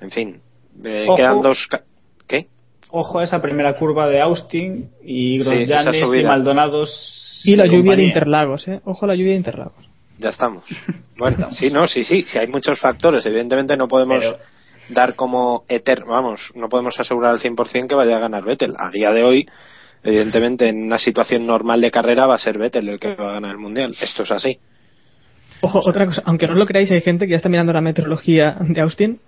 en fin, eh, Ojo. quedan dos. ca- ¿Qué? ojo a esa primera curva de Austin y Sí, esa Grosjeanes y. Maldonados. Y la lluvia de. Interlagos, ¿eh? Ojo a la lluvia de Interlagos. Ya estamos. Bueno, sí, no, sí, sí, sí, hay muchos factores. Evidentemente no podemos Pero- dar como eterno, vamos, no podemos asegurar al 100% que vaya a ganar Vettel. A día de hoy, evidentemente, en una situación normal de carrera va a ser Vettel el que va a ganar el mundial. Esto es así. Ojo, otra cosa, aunque no os lo creáis, hay gente que ya está mirando la meteorología de Austin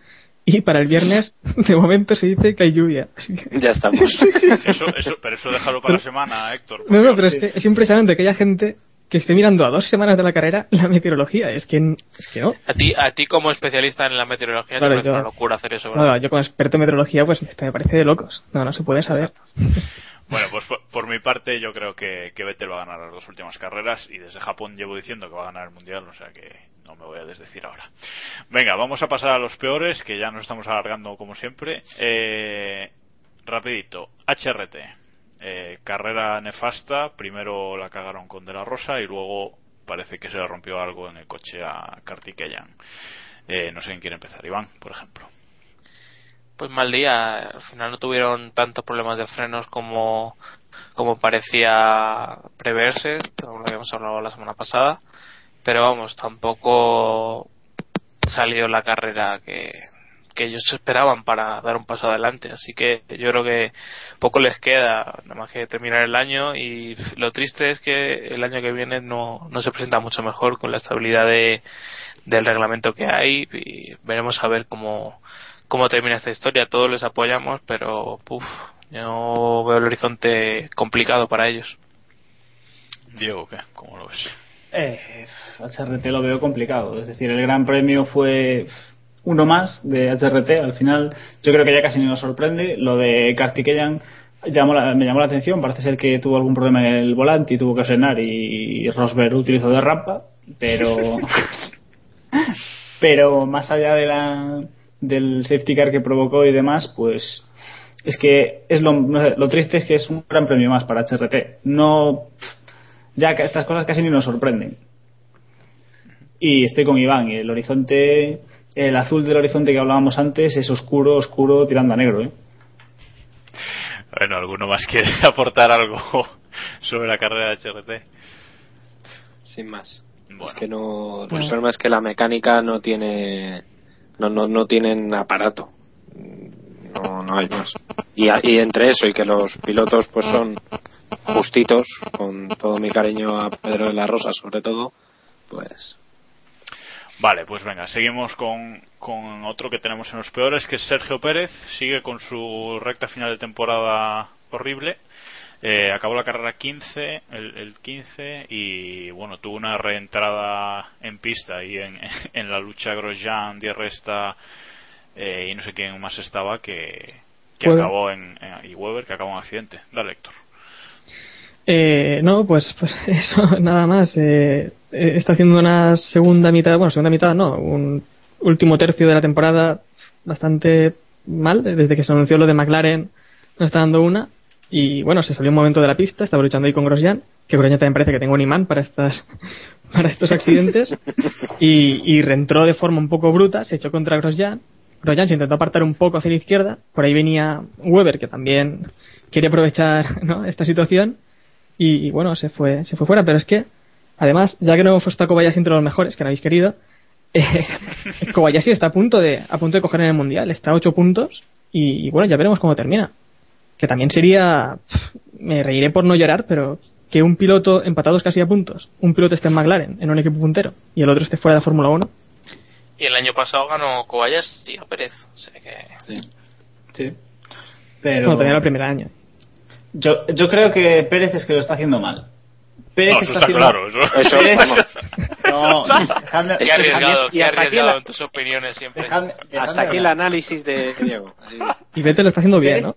y para el viernes, de momento, se dice que hay lluvia. Que- Ya estamos. Eso, eso, pero eso déjalo para la semana, Héctor. No, no, pero es, que es impresionante que haya gente que esté mirando a dos semanas de la carrera la meteorología. Es que, es que no. A ti, a ti como especialista en la meteorología, Claro, te parece yo- una locura hacer eso, ¿verdad? No, yo como experto en meteorología, pues me parece de locos. No, no se puede saber. Bueno, pues por, mi parte yo creo que, que Vettel va a ganar las dos últimas carreras y desde Japón llevo diciendo que va a ganar el Mundial, o sea que no me voy a desdecir ahora. Venga, vamos a pasar a los peores, que ya nos estamos alargando como siempre. Eh, rapidito, HRT. Eh, carrera nefasta, primero la cagaron con De La Rosa y luego parece que se le rompió algo en el coche a Kartikeyan. Eh, no sé quién quiere empezar, Iván, por ejemplo. Pues mal día, al final no tuvieron tantos problemas de frenos como como parecía preverse, como lo habíamos hablado la semana pasada, pero vamos, tampoco salió la carrera que, que ellos esperaban para dar un paso adelante. Así que yo creo que poco les queda, nada más que terminar el año. Y lo triste es que el año que viene no, no se presenta mucho mejor con la estabilidad de, del reglamento que hay. Y veremos a ver cómo, cómo termina esta historia. Todos les apoyamos, pero puf, yo veo el horizonte complicado para ellos. Diego, ¿qué? ¿Cómo lo ves? Eh, HRT lo veo complicado. Es decir, el Gran Premio fue uno más de HRT. Al final, yo creo que ya casi ni nos sorprende. Lo de Kartikeyan llamó la- me llamó la atención. Parece ser que tuvo algún problema en el volante y tuvo que frenar y Rosberg utilizó de rampa. Pero, pero más allá de la, del safety car que provocó y demás, pues es que es lo, no sé, lo triste es que es un gran premio más para HRT. No, ya que estas cosas casi ni nos sorprenden. Y estoy con Iván, y el horizonte, el azul del horizonte que hablábamos antes es oscuro, oscuro, tirando a negro, ¿eh? Bueno, ¿alguno más quiere aportar algo sobre la carrera de HRT? Sin más. Bueno. Es que no. El Bueno. problema es que la mecánica no tiene. No, no, no tienen aparato. No, no hay más. Y, y entre eso y que los pilotos pues son justitos, con todo mi cariño a Pedro de la Rosa sobre todo, pues Vale, pues venga, seguimos con, con otro que tenemos en los peores, que es Sergio Pérez. Sigue con su recta final de temporada horrible. Eh, acabó la carrera 15, el, el 15, y bueno, tuvo una reentrada en pista y en, en la lucha Grosjean, Di Resta eh, y no sé quién más estaba que, que Weber. acabó en, en- y Weber que acabó en accidente. Dale, Héctor. Eh, no, pues, pues eso, nada más. Eh, eh, está haciendo una segunda mitad, bueno, segunda mitad no, un último tercio de la temporada bastante mal. Desde que se anunció lo de McLaren, no está dando una. Y bueno, se salió un momento de la pista, estaba luchando ahí con Grosjean, que Grosjean también parece que tengo un imán para estas para estos accidentes. Y, reentró de forma un poco bruta, se echó contra Grosjean. Grosjean se intentó apartar un poco hacia la izquierda, por ahí venía Weber, que también quiere aprovechar esta situación y, bueno, se fue, se fue fuera, pero es que, además, ya que no hemos puesto a Kobayashi entre los mejores, que no habéis querido, eh, Kobayashi está a punto de, a punto de coger en el mundial, está a 8 puntos, y bueno, ya veremos cómo termina. Que también sería, me reiré por no llorar, pero que un piloto empatados casi a puntos, un piloto esté en McLaren, en un equipo puntero, y el otro esté fuera de Fórmula 1, Y el año pasado ganó Kobayashi a Pérez. O sea que... Sí. bueno, Pero también era el primer año. yo, yo creo que Pérez es que lo está haciendo mal. Pérez No, eso está haciendo- claro. Eso. Eso, Pérez-. No, dejadme- Qué arriesgado, y qué hasta aquí arriesgado la- en tus opiniones siempre. dejadme- dejadme hasta aquí el hablar. análisis de Diego. Y Vettel lo está haciendo bien, ¿no?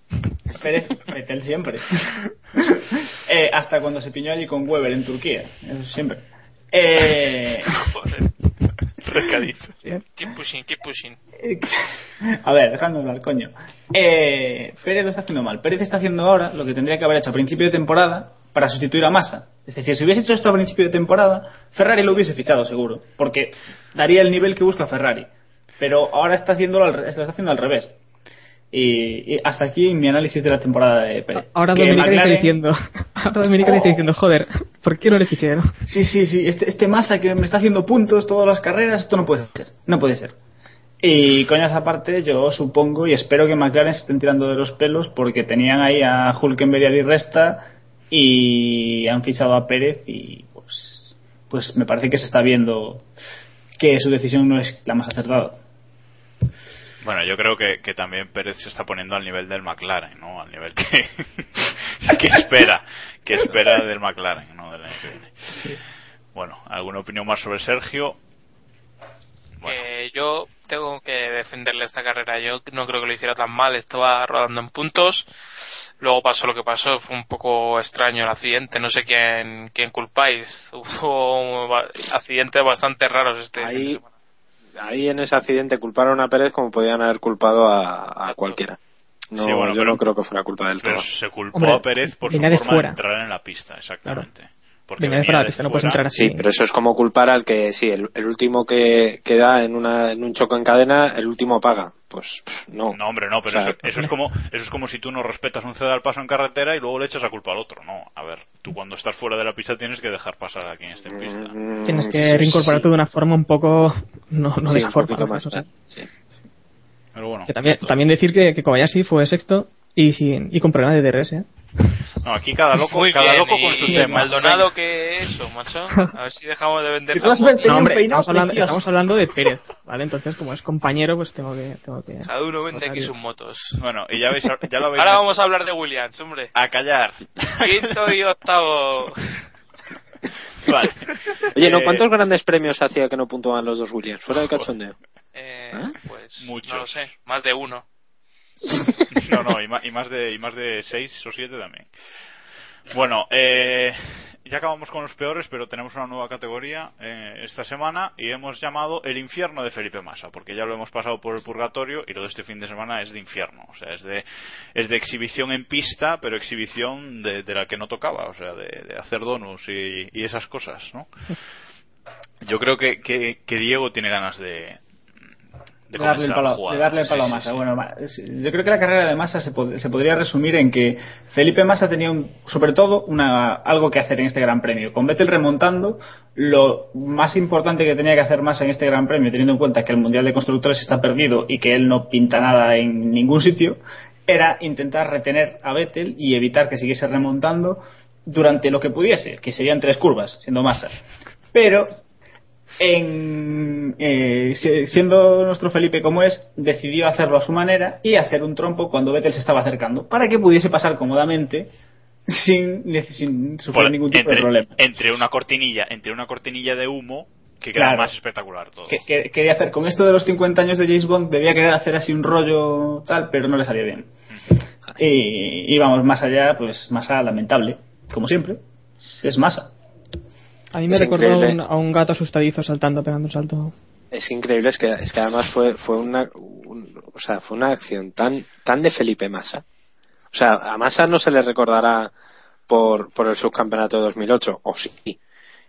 Pérez, Vettel siempre. Eh, hasta cuando se piñó allí con Weber en Turquía. Eso siempre. Eh, Joder. Recadito. Keep pushing, keep pushing. a ver, dejando hablar, coño. Eh, Pérez lo está haciendo mal. Pérez está haciendo ahora lo que tendría que haber hecho a principio de temporada para sustituir a Massa. Es decir, si hubiese hecho esto a principio de temporada, Ferrari lo hubiese fichado seguro. Porque daría el nivel que busca Ferrari. Pero ahora está haciéndolo al, re- lo está haciendo al revés. Y, y hasta aquí mi análisis de la temporada de Pérez. Ahora Que Dominica le está McLaren- diciendo, ahora Dominica está diciendo, joder, ¿por qué no le fiché, no? Sí, sí, sí, este, este Massa que me está haciendo puntos todas las carreras, esto no puede ser, no puede ser. Y coñas aparte, yo supongo y espero que McLaren se estén tirando de los pelos porque tenían ahí a Hulkenberg y a Di Resta y han fichado a Pérez y pues, pues me parece que se está viendo que su decisión no es la más acertada. Bueno, yo creo que, que también Pérez se está poniendo al nivel del McLaren, ¿no? Al nivel que, que espera, que espera del McLaren, ¿no? Del año que viene. Bueno, ¿alguna opinión más sobre Sergio? Bueno, Eh, yo tengo que defenderle esta carrera. Yo no creo que lo hiciera tan mal. Estaba rodando en puntos. Luego pasó lo que pasó. Fue un poco extraño el accidente. No sé quién, quién culpáis. Hubo accidentes bastante raros este Ahí, semana. ahí en ese accidente culparon a Pérez como podían haber culpado a, a cualquiera. No, Sí, bueno, yo pero- no creo que fuera culpa del todo. se culpó Hombre, a Pérez por su forma fuera. de entrar en la pista, exactamente. Porque Venía venía de no puedes entrar así. Sí, pero eso es como culpar al que, sí, el, el último que, que da en, una, en un choque en cadena, el último paga. pues no. No, hombre, no, pero O sea, eso, eso es como eso es como si tú no respetas un ceda al paso en carretera y luego le echas la culpa al otro. No, a ver, tú cuando estás fuera de la pista tienes que dejar pasar a quien esté en pista. Mm, Tienes que sí, reincorporarte de una forma un poco. No, no sí, de un forma. ¿no? más. Sí. Pero bueno, que también, también decir que, que Kobayashi fue sexto y, sin, y con problema de DRS. ¿eh? No, aquí cada loco, Muy cada bien, loco con su tema. Maldonado que eso, macho. A ver si dejamos de vender. No, un hombre, peinado estamos hablando, estamos hablando de Pérez, ¿vale? Entonces, como es compañero, pues tengo que. Tengo que Cada uno vende aquí sus motos. Bueno, y ya veis, ya lo habéis Ahora vamos a hablar de Williams, hombre. a callar. Quinto y octavo. Vale. Oye, ¿no? Eh, ¿Cuántos grandes premios hacía que no puntuaban los dos Williams? Fuera de cachondeo. Eh, ¿Ah? Pues Muchos. no lo sé, más de uno. No, no, y más, y más de y más de seis o siete también. Bueno, eh, ya acabamos con los peores, pero tenemos una nueva categoría eh, esta semana y hemos llamado el infierno de Felipe Massa, porque ya lo hemos pasado por el purgatorio y lo de este fin de semana es de infierno, o sea, es de es de exhibición en pista, pero exhibición de, de la que no tocaba, o sea, de, hacer donuts y, esas cosas, ¿no? Yo creo que, que Diego tiene ganas de de darle el palo, de darle el palo Sí, a sí, Massa. sí. Bueno, ma- es- yo creo que la carrera de Massa se, pod- se podría resumir en que Felipe Massa tenía un- sobre todo una, algo que hacer en este Gran Premio. Con Vettel remontando, lo más importante que tenía que hacer Massa en este Gran Premio, teniendo en cuenta que el Mundial de Constructores está perdido y que él no pinta nada en ningún sitio, era intentar retener a Vettel y evitar que siguiese remontando durante lo que pudiese, que serían tres curvas, siendo Massa. Pero en, eh, si- siendo nuestro Felipe como es, decidió hacerlo a su manera y hacer un trompo cuando Vettel se estaba acercando, para que pudiese pasar cómodamente sin, sufrir Por- ningún tipo entre, de problema. entre una cortinilla entre una cortinilla de humo que queda Claro. más espectacular todo Que, que- quería hacer con esto de los 50 años de James Bond, debía querer hacer así un rollo tal, pero no le salió bien. Y, y vamos, más allá, pues masa lamentable, como siempre, es masa. A mí me Es recordó a increíble. un, a un gato asustadizo saltando, pegando un salto. Es increíble, es que, es que además fue, fue una, un- o sea, fue una acción tan, tan de Felipe Massa. O sea, a Massa no se le recordará por, por el subcampeonato de 2008, o sí,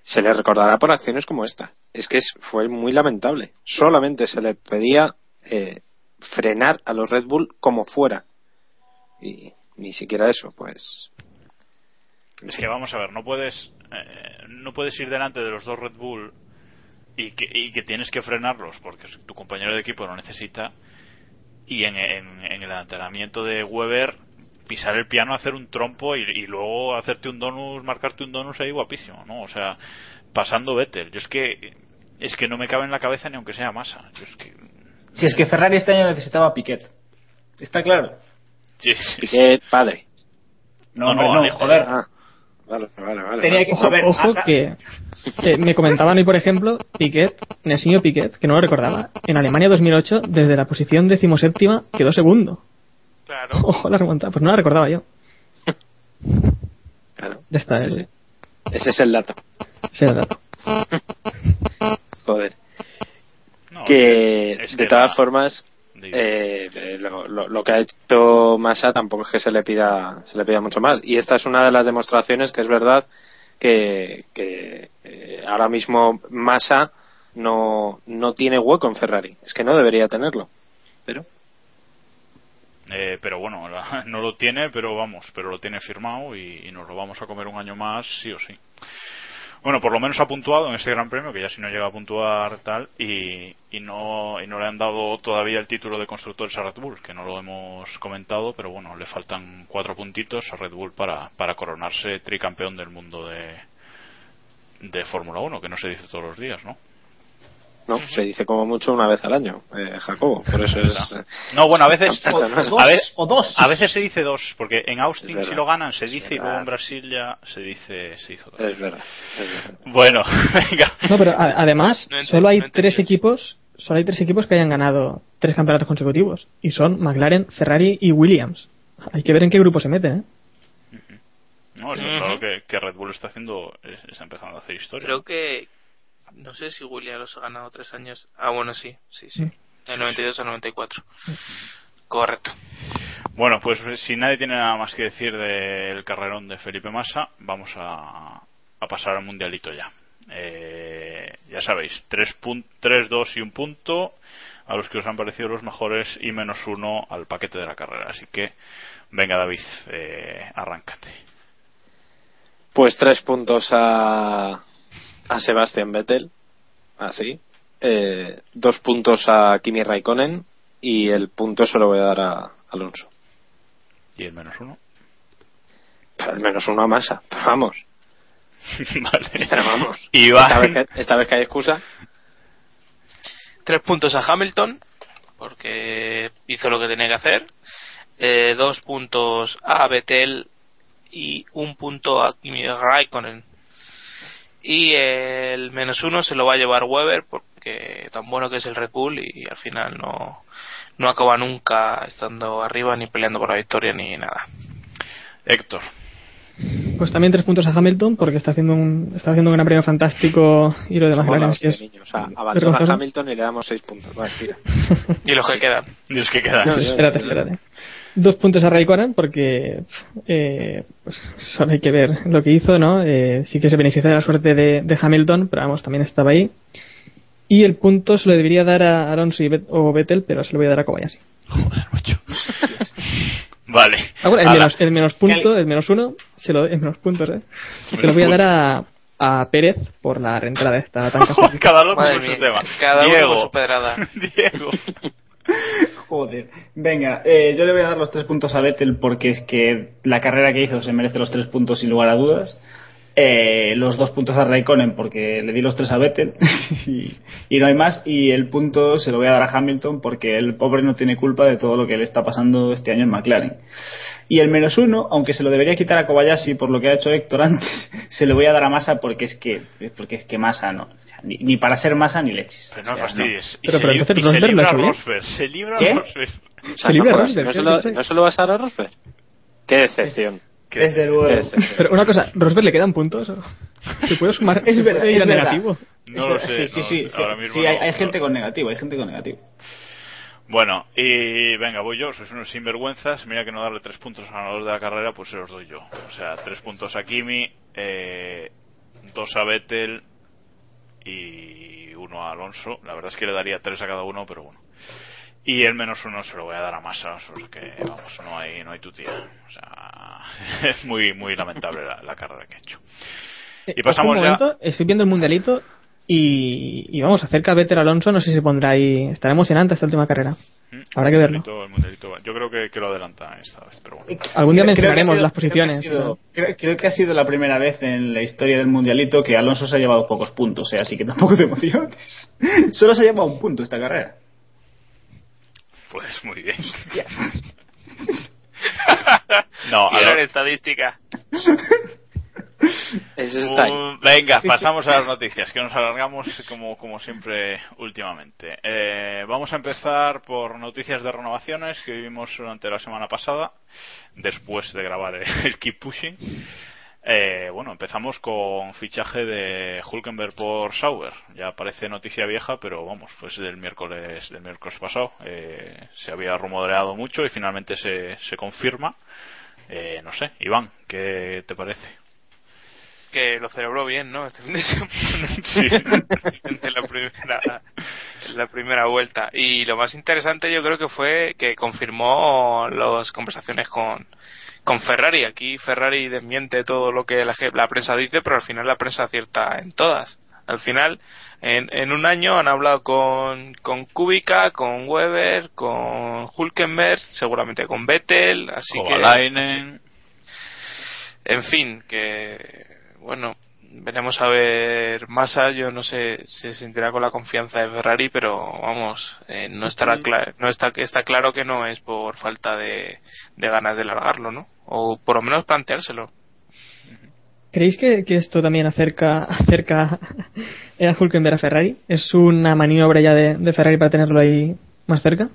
se le recordará por acciones como esta. Es que es, fue muy lamentable. Solamente se le pedía eh, frenar a los Red Bull como fuera. Y ni siquiera eso, pues. es que vamos a ver no puedes eh, no puedes ir delante de los dos Red Bull y que, y que tienes que frenarlos porque tu compañero de equipo lo necesita y en, en- en el entrenamiento de Weber pisar el piano hacer un trompo y, y luego hacerte un donus marcarte un donus ahí guapísimo no o sea pasando Vettel yo es que es que no me cabe en la cabeza ni aunque sea masa yo es que Si es que Ferrari este año necesitaba a Piquet. ¿Está claro? sí, sí, sí. Piquet, padre. No, No, hombre, no, joder. Ah, vale, vale, vale. Tenía que Ojo, ver, ojo que, que me comentaban hoy, por ejemplo, Piquet, Nelsinho Piquet, que no lo recordaba, en Alemania 2008, desde la posición decimoséptima, quedó segundo. Claro. Ojo la remontada, pues no la recordaba yo. Claro. Ya está, Sí, eh. sí. Ese es el dato. Ese era el dato. Joder. No, que es de todas la- formas. Eh, eh, lo, lo- lo que ha hecho Massa tampoco es que se le pida se le pida mucho más. Y esta es una de las demostraciones que es verdad que, que, eh, ahora mismo Massa no no tiene hueco en Ferrari. Es que no debería tenerlo. Pero Eh, pero bueno, la- no lo tiene, pero vamos, pero lo tiene firmado y, y nos lo vamos a comer un año más, sí o sí. Bueno, por lo menos ha puntuado en este Gran Premio, que ya si no llega a puntuar tal, y, no y no le han dado todavía el título de constructores a Red Bull, que no lo hemos comentado, pero bueno, le faltan cuatro puntitos a Red Bull para, para coronarse tricampeón del mundo de, de Fórmula 1, que no se dice todos los días, ¿no? No se dice como mucho una vez al año eh, Jacobo por eso es No, bueno, a veces, O- o dos, a, ve- o dos. a veces se dice dos, porque en Es Austin si lo ganan se es dice y luego en. Brasil ya se dice se hizo dos. es verdad, es verdad. Bueno, venga. No, pero a- además, No solo hay no tres equipos, solo hay tres equipos que hayan ganado tres campeonatos consecutivos. Y son McLaren, Ferrari y Williams. Hay que ver en qué grupo se meten, ¿eh? No, está Ujú. claro que, que Red Bull está haciendo, está empezando a hacer historia. Creo que. No sé si Williams los ha ganado tres años. Ah, bueno, sí, sí, sí. Mm. Del 92 al 94. Correcto. Bueno, pues si nadie tiene nada más que decir del carrerón de Felipe Massa, vamos a, a pasar al mundialito ya. Eh, ya sabéis, 3, 2 y un punto. a los que os han parecido los mejores y menos uno al paquete de la carrera. Así que, venga David, eh, arráncate. Pues tres puntos a, a Sebastian Vettel, así. Eh, dos puntos a Kimi Raikkonen y el punto se lo voy a dar a Alonso. ¿Y el menos uno? Pero el menos uno a Massa, pero vamos. vale. Pero vamos. Iván. Esta vez, que, esta vez que hay excusa. Tres puntos a Hamilton, porque hizo lo que tenía que hacer. Eh, dos puntos a Vettel y un punto a Kimi Raikkonen. Y el menos uno se lo va a llevar Weber, porque tan bueno que es el Red Bull y al final no, no acaba nunca estando arriba ni peleando por la victoria ni nada. Héctor. Pues también tres puntos a Hamilton porque está haciendo un, está haciendo un gran premio fantástico y lo demás Somos la McLaren hostia, sí es niño. O sea, abandona vergonzoso. a Hamilton y le damos seis puntos. Vale, tira. Y los que quedan. Dios que queda. No, yo- Espérate, espérate. Dos puntos a Raikkonen porque eh, pues, solo hay que ver lo que hizo, ¿no? Eh, sí que se beneficia de la suerte de, de Hamilton, pero vamos, también estaba ahí. Y el punto se lo debería dar a Alonso y Bet- o Vettel, pero se lo voy a dar a Kobayashi. Joder, macho. vale. Ah, bueno, el, menos, el menos punto, el menos uno, se lo, el menos puntos, ¿eh? Se lo voy a dar a, a Pérez por la reentrada esta tan. Cada Madre con su tema. cada uno Diego. con su pedrada. Diego. Joder. Venga, eh, yo le voy a dar los tres puntos a Vettel porque es que la carrera que hizo se merece los tres puntos sin lugar a dudas. Eh, los dos puntos a Raikkonen porque le di los tres a Vettel y, y no hay más. Y el punto se lo voy a dar a Hamilton porque el pobre no tiene culpa de todo lo que le está pasando este año en McLaren. Y el menos uno, aunque se lo debería quitar a Kobayashi por lo que ha hecho Héctor antes, se lo voy a dar a Massa porque es que porque es que Massa no, o sea, ni, ni para ser Masa ni leches. Pero no O sea, fastidies. Pero- pero entonces Rosberg lo libra ha hecho bien. Rosberg. Se libra ¿Qué? Rosberg. O sea, Se libra no, Rosberg, ¿no, ¿qué se lo? ¿No se lo vas a dar a Rosberg? Qué decepción. Desde luego. Qué decepción. Pero una cosa, ¿Rosberg le quedan puntos? ¿Se puede sumar? Es verdad, es negativo? No lo Es sé. verdad, Sí, sí, no sí. Ahora mismo sí, hay, no, hay no. gente con negativo, hay gente con negativo. Bueno, y venga, voy yo, sois unos sinvergüenzas. Mira que no darle tres puntos a ganador de la carrera, pues se los doy yo. O sea, tres puntos a Kimi, eh, dos a Vettel y uno a Alonso. La verdad es que le daría tres a cada uno, pero bueno. Y el menos uno se lo voy a dar a Massa, o sea que vamos, no hay, no hay tu tía. O sea, es muy, muy lamentable la, la carrera que ha hecho. Eh, Y pasamos ya- estoy viendo el mundialito y, y vamos, acerca a Vettel Alonso, no sé si se pondrá ahí. Estará emocionante esta última carrera. ¿Mm? Habrá que El verlo. mundialito- el mundialito, Yo creo que, que lo adelantan esta vez, pero bueno. Algún día Creo- creo que ha mencionaremos sido- las posiciones. Creo que, ha sido, creo- creo que ha sido la primera vez en la historia del mundialito que Alonso se ha llevado pocos puntos, ¿eh? así que tampoco te emociones. Solo se ha llevado un punto esta carrera. Pues muy bien. no, a ver, estadística. Eso está ahí. Uh, venga, pasamos a las noticias, que nos alargamos como, como siempre últimamente. Eh, vamos a empezar por noticias de renovaciones que vivimos durante la semana pasada, después de grabar el Keep Pushing. Eh, bueno, empezamos con fichaje de Hulkenberg por Sauber. Ya parece noticia vieja, pero vamos, pues del miércoles del miércoles pasado. Eh, se había rumoreado mucho y finalmente se, se confirma. Eh, no sé, Iván, ¿qué te parece? Que lo celebró bien, ¿no? Este fin de semana. Sí. en la primera, en la primera vuelta. Y lo más interesante yo creo que fue que confirmó las conversaciones con, con Ferrari. Aquí Ferrari desmiente todo lo que la, prensa dice, pero al final la prensa acierta en todas. Al final, en, en un año han hablado con, con Kubica, con Weber, con Hulkenberg, seguramente con Vettel, así que... Kovalainen. En fin, que bueno, veremos a ver Massa. Yo no sé si se sentirá con la confianza de Ferrari, pero vamos, eh, no estará cla- no está está claro que no es por falta de, de ganas de largarlo, ¿no? O por lo menos planteárselo. ¿Creéis que, que esto también acerca, acerca a Hulkenberg a Ferrari? ¿Es una maniobra ya de, de Ferrari para tenerlo ahí más cerca?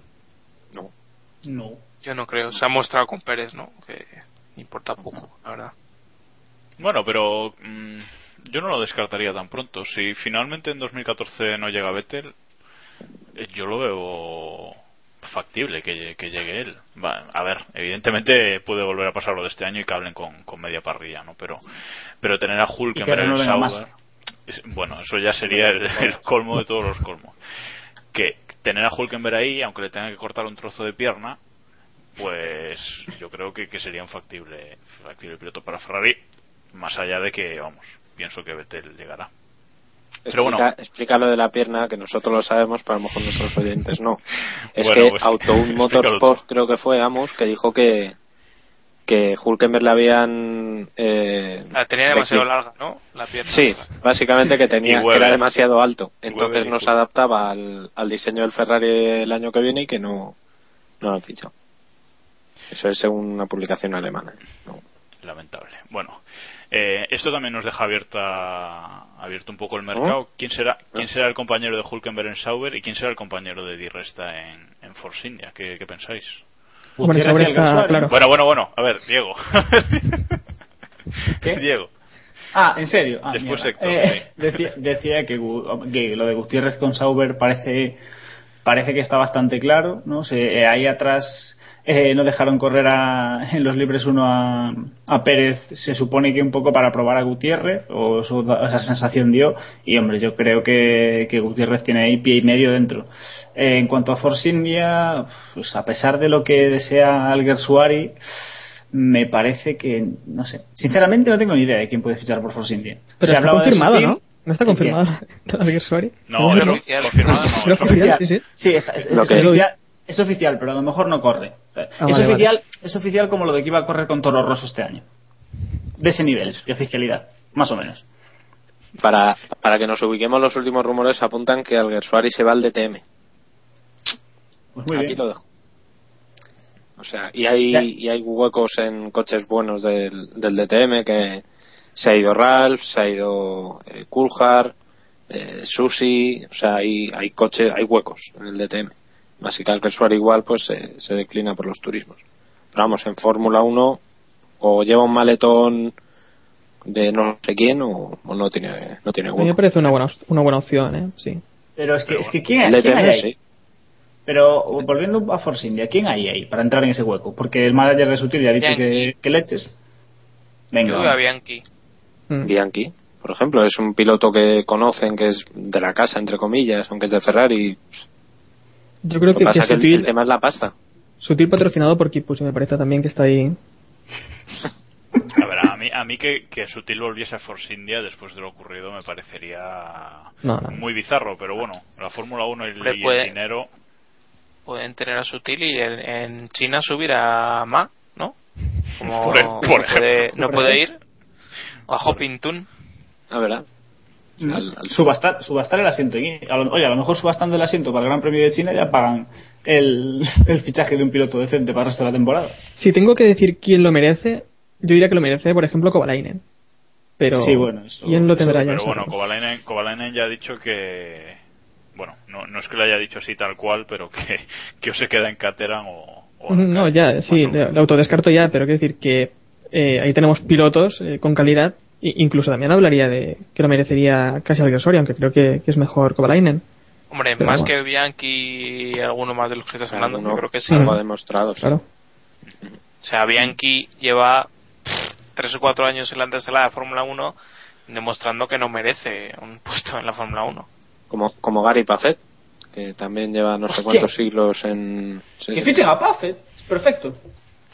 No. Yo no creo. Se ha mostrado con Pérez, ¿no? Que importa poco, la verdad. Bueno, pero mm, yo no lo descartaría tan pronto. Si finalmente en 2014 no llega Vettel, eh, yo lo veo factible que, lle- que llegue él. Va, a ver, evidentemente puede volver a pasar lo de este año y que hablen con, con media parrilla, ¿no? Pero, pero tener a Hulk Y en el Sauber, bueno, eso ya sería el, el colmo de todos los colmos. Que tener a Hulkenberg ahí, aunque le tenga que cortar un trozo de pierna, pues yo creo que, que sería un factible, factible piloto para Ferrari, más allá de que, vamos, pienso que Vettel llegará. Pero explica, bueno. explica lo de la pierna, que nosotros lo sabemos, pero a lo mejor nuestros oyentes no. Es Bueno, que pues, Autoun Motorsport, creo que fue Amos, que dijo que que Hulkenberg le habían eh, La tenía demasiado larga, ¿no? La pierna. Sí, básicamente que tenía que era demasiado alto, entonces no se adaptaba al, al diseño del Ferrari el año que viene y que no no lo han fichado. Eso es según una publicación alemana. ¿no? Lamentable. Bueno, eh, esto también nos deja abierta abierto un poco el mercado. ¿Quién será quién será el compañero de Hulkenberg en Sauber y quién será el compañero de Di Resta en, en Force India? ¿Qué, qué pensáis? El está claro. Bueno, bueno, bueno. A ver, Diego. ¿Qué? Diego. Ah, ¿en serio? Ah, Después mierda. Héctor, Eh, sí. decía, decía que, que lo de Gutiérrez con Sauber parece parece que está bastante claro, ¿no? Se, eh, ahí atrás eh, no dejaron correr a, en los libres uno a, a Pérez, se supone que un poco para probar a Gutiérrez, o eso da- esa sensación dio, y hombre, yo creo que, que Gutiérrez tiene ahí pie y medio dentro. Eh, en cuanto a Force India, pues a pesar de lo que desea Alguer Suari, me parece que, no sé, sinceramente no tengo ni idea de quién puede fichar por Force India. Pero Se está confirmado, ¿no? No está confirmado Alguer Suari. No, es oficial. confirmado no, Pero eso- oficial, sí, sí. Sí, está- es, Lo es que- oficial, es oficial, pero a lo mejor no corre. es, Ah, vale, oficial, es oficial como lo de que iba a correr con Toro Rosso este año. De ese nivel de oficialidad, más o menos. Para, para que nos ubiquemos, los últimos rumores apuntan que Alguersuari se va al DTM. Pues muy Aquí bien. lo dejo. O sea, y hay, Ya. y hay huecos en coches buenos del, del DTM que se ha ido Ralph, se ha ido eh, eh, Susi, o sea, hay, hay coches, hay huecos en el DTM. Así que Alguersuari igual pues se, se declina por los turismos. Pero vamos, en Fórmula 1 o lleva un maletón de no sé quién o, o no tiene no tiene A mí me hueco. parece una buena, una buena opción, ¿eh? Sí. Pero es que, Pero es que bueno. ¿quién, quién hay ahí? sí. Pero volviendo a Force India, ¿quién hay ahí para entrar en ese hueco? Porque el manager de Sutil ya ha dicho que, que leches. Venga. Yo a Bianchi. Mm. Bianchi, por ejemplo, es un piloto que conocen, que es de la casa, entre comillas, aunque es de Ferrari. Yo creo Lo que, que pasa que es que el, Sutil, el tema es la pasta. Sutil patrocinado por Kipus, y me parece también que está ahí. A ver, a mí, a mí que, que Sutil volviese a Force India después de lo ocurrido me parecería No, no. muy bizarro, pero bueno, la Fórmula 1 y, el- Hombre, y puede- el dinero. Pueden tener a Sutil y en, en China subir a Ma, ¿no? Como Por e- no puede, no puede ir. O a Hopington. A ver, Mm. al- al- Subastar, subastar el asiento. Y, a lo- Oye, a lo mejor subastando el asiento para el Gran Premio de China ya pagan el, el fichaje de un piloto decente para el resto de la temporada. Si tengo que decir quién lo merece, yo diría que lo merece, por ejemplo, Kovalainen. Pero Sí, bueno, eso- ¿quién lo eso- tendrá ya? Pero en bueno, Kovalainen, Kovalainen ya ha dicho que. Bueno, no, no es que lo haya dicho así tal cual, pero que, que o se queda en Caterham o. o en No, ya, sí, lo autodescarto ya, pero quiero decir que eh, ahí tenemos pilotos eh, con calidad. Incluso también hablaría de que lo merecería casi Alguersuari, aunque creo que, que es mejor Kovalainen. Hombre, Pero más bueno. que Bianchi y alguno más de los que estás hablando, yo creo que sí. algo ha demostrado. sí. Claro. O sea, Bianchi lleva pff, tres o cuatro años en la antesala de Fórmula 1 demostrando que no merece un puesto en la Fórmula 1. Como, como Gary Pafet, que también lleva no sé cuántos siglos en. sí, Que sí. fichen a perfecto.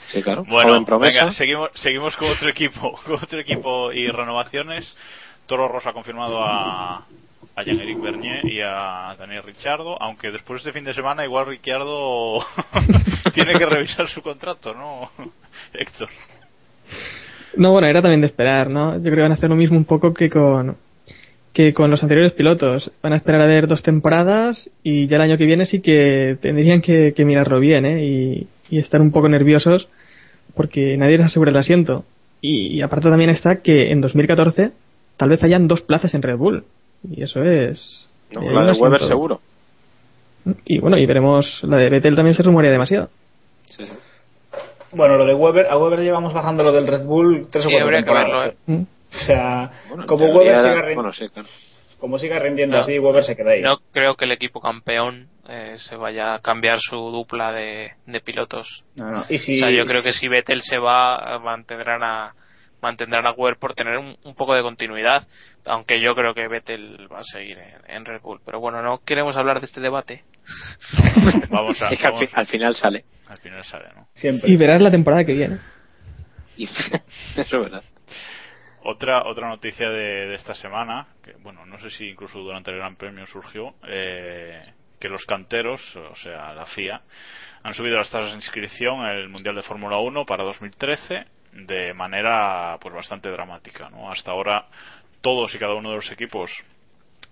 Sí, claro. Bueno, Joven promesa. venga, seguimos, seguimos con otro equipo, con otro equipo y renovaciones. Toro Rosso ha confirmado a, a Jean-Éric Bernier y a Daniel Ricciardo, aunque después de este fin de semana igual Ricciardo tiene que revisar su contrato, ¿no? Héctor. No, bueno, era también de esperar, ¿no? Yo creo que van a hacer lo mismo un poco que con que con los anteriores pilotos. Van a esperar a ver dos temporadas y ya el año que viene sí que tendrían que, que mirarlo bien, ¿eh? Y, y estar un poco nerviosos porque nadie les asegura el asiento. Y, y aparte también está que en 2014 tal vez hayan dos plazas en Red Bull. Y eso es... No, eh, la de Weber seguro. Y bueno, y veremos, la de Vettel también se rumorea demasiado. Sí, sí. Bueno, lo de Weber, a Weber llevamos bajando lo del Red Bull tres o Sí, cuatro habría que temporadas. verlo, ¿eh? O sea, Bueno, como Weber, siga, rin- Bueno, sí, claro. como siga rindiendo No. así, Weber se queda ahí. No creo que el equipo campeón eh, se vaya a cambiar su dupla de, de pilotos. No, no. Y si, O sea, yo creo que si Vettel se va, eh, mantendrán a mantendrán a Weber por tener un, un poco de continuidad, aunque yo creo que Vettel va a seguir en, en Red Bull. Pero bueno, no queremos hablar de este debate. vamos a, Es que al, vamos- fi- al final sale. al final sale, ¿no? Siempre. Y verás la temporada que viene. Eso es verdad. Otra otra noticia de, de esta semana, que bueno, no sé si incluso durante el Gran Premio surgió, eh, que los canteros, o sea, la FIA, han subido las tasas de inscripción el Mundial de Fórmula 1 para 2013 de manera pues bastante dramática, ¿no? Hasta ahora todos y cada uno de los equipos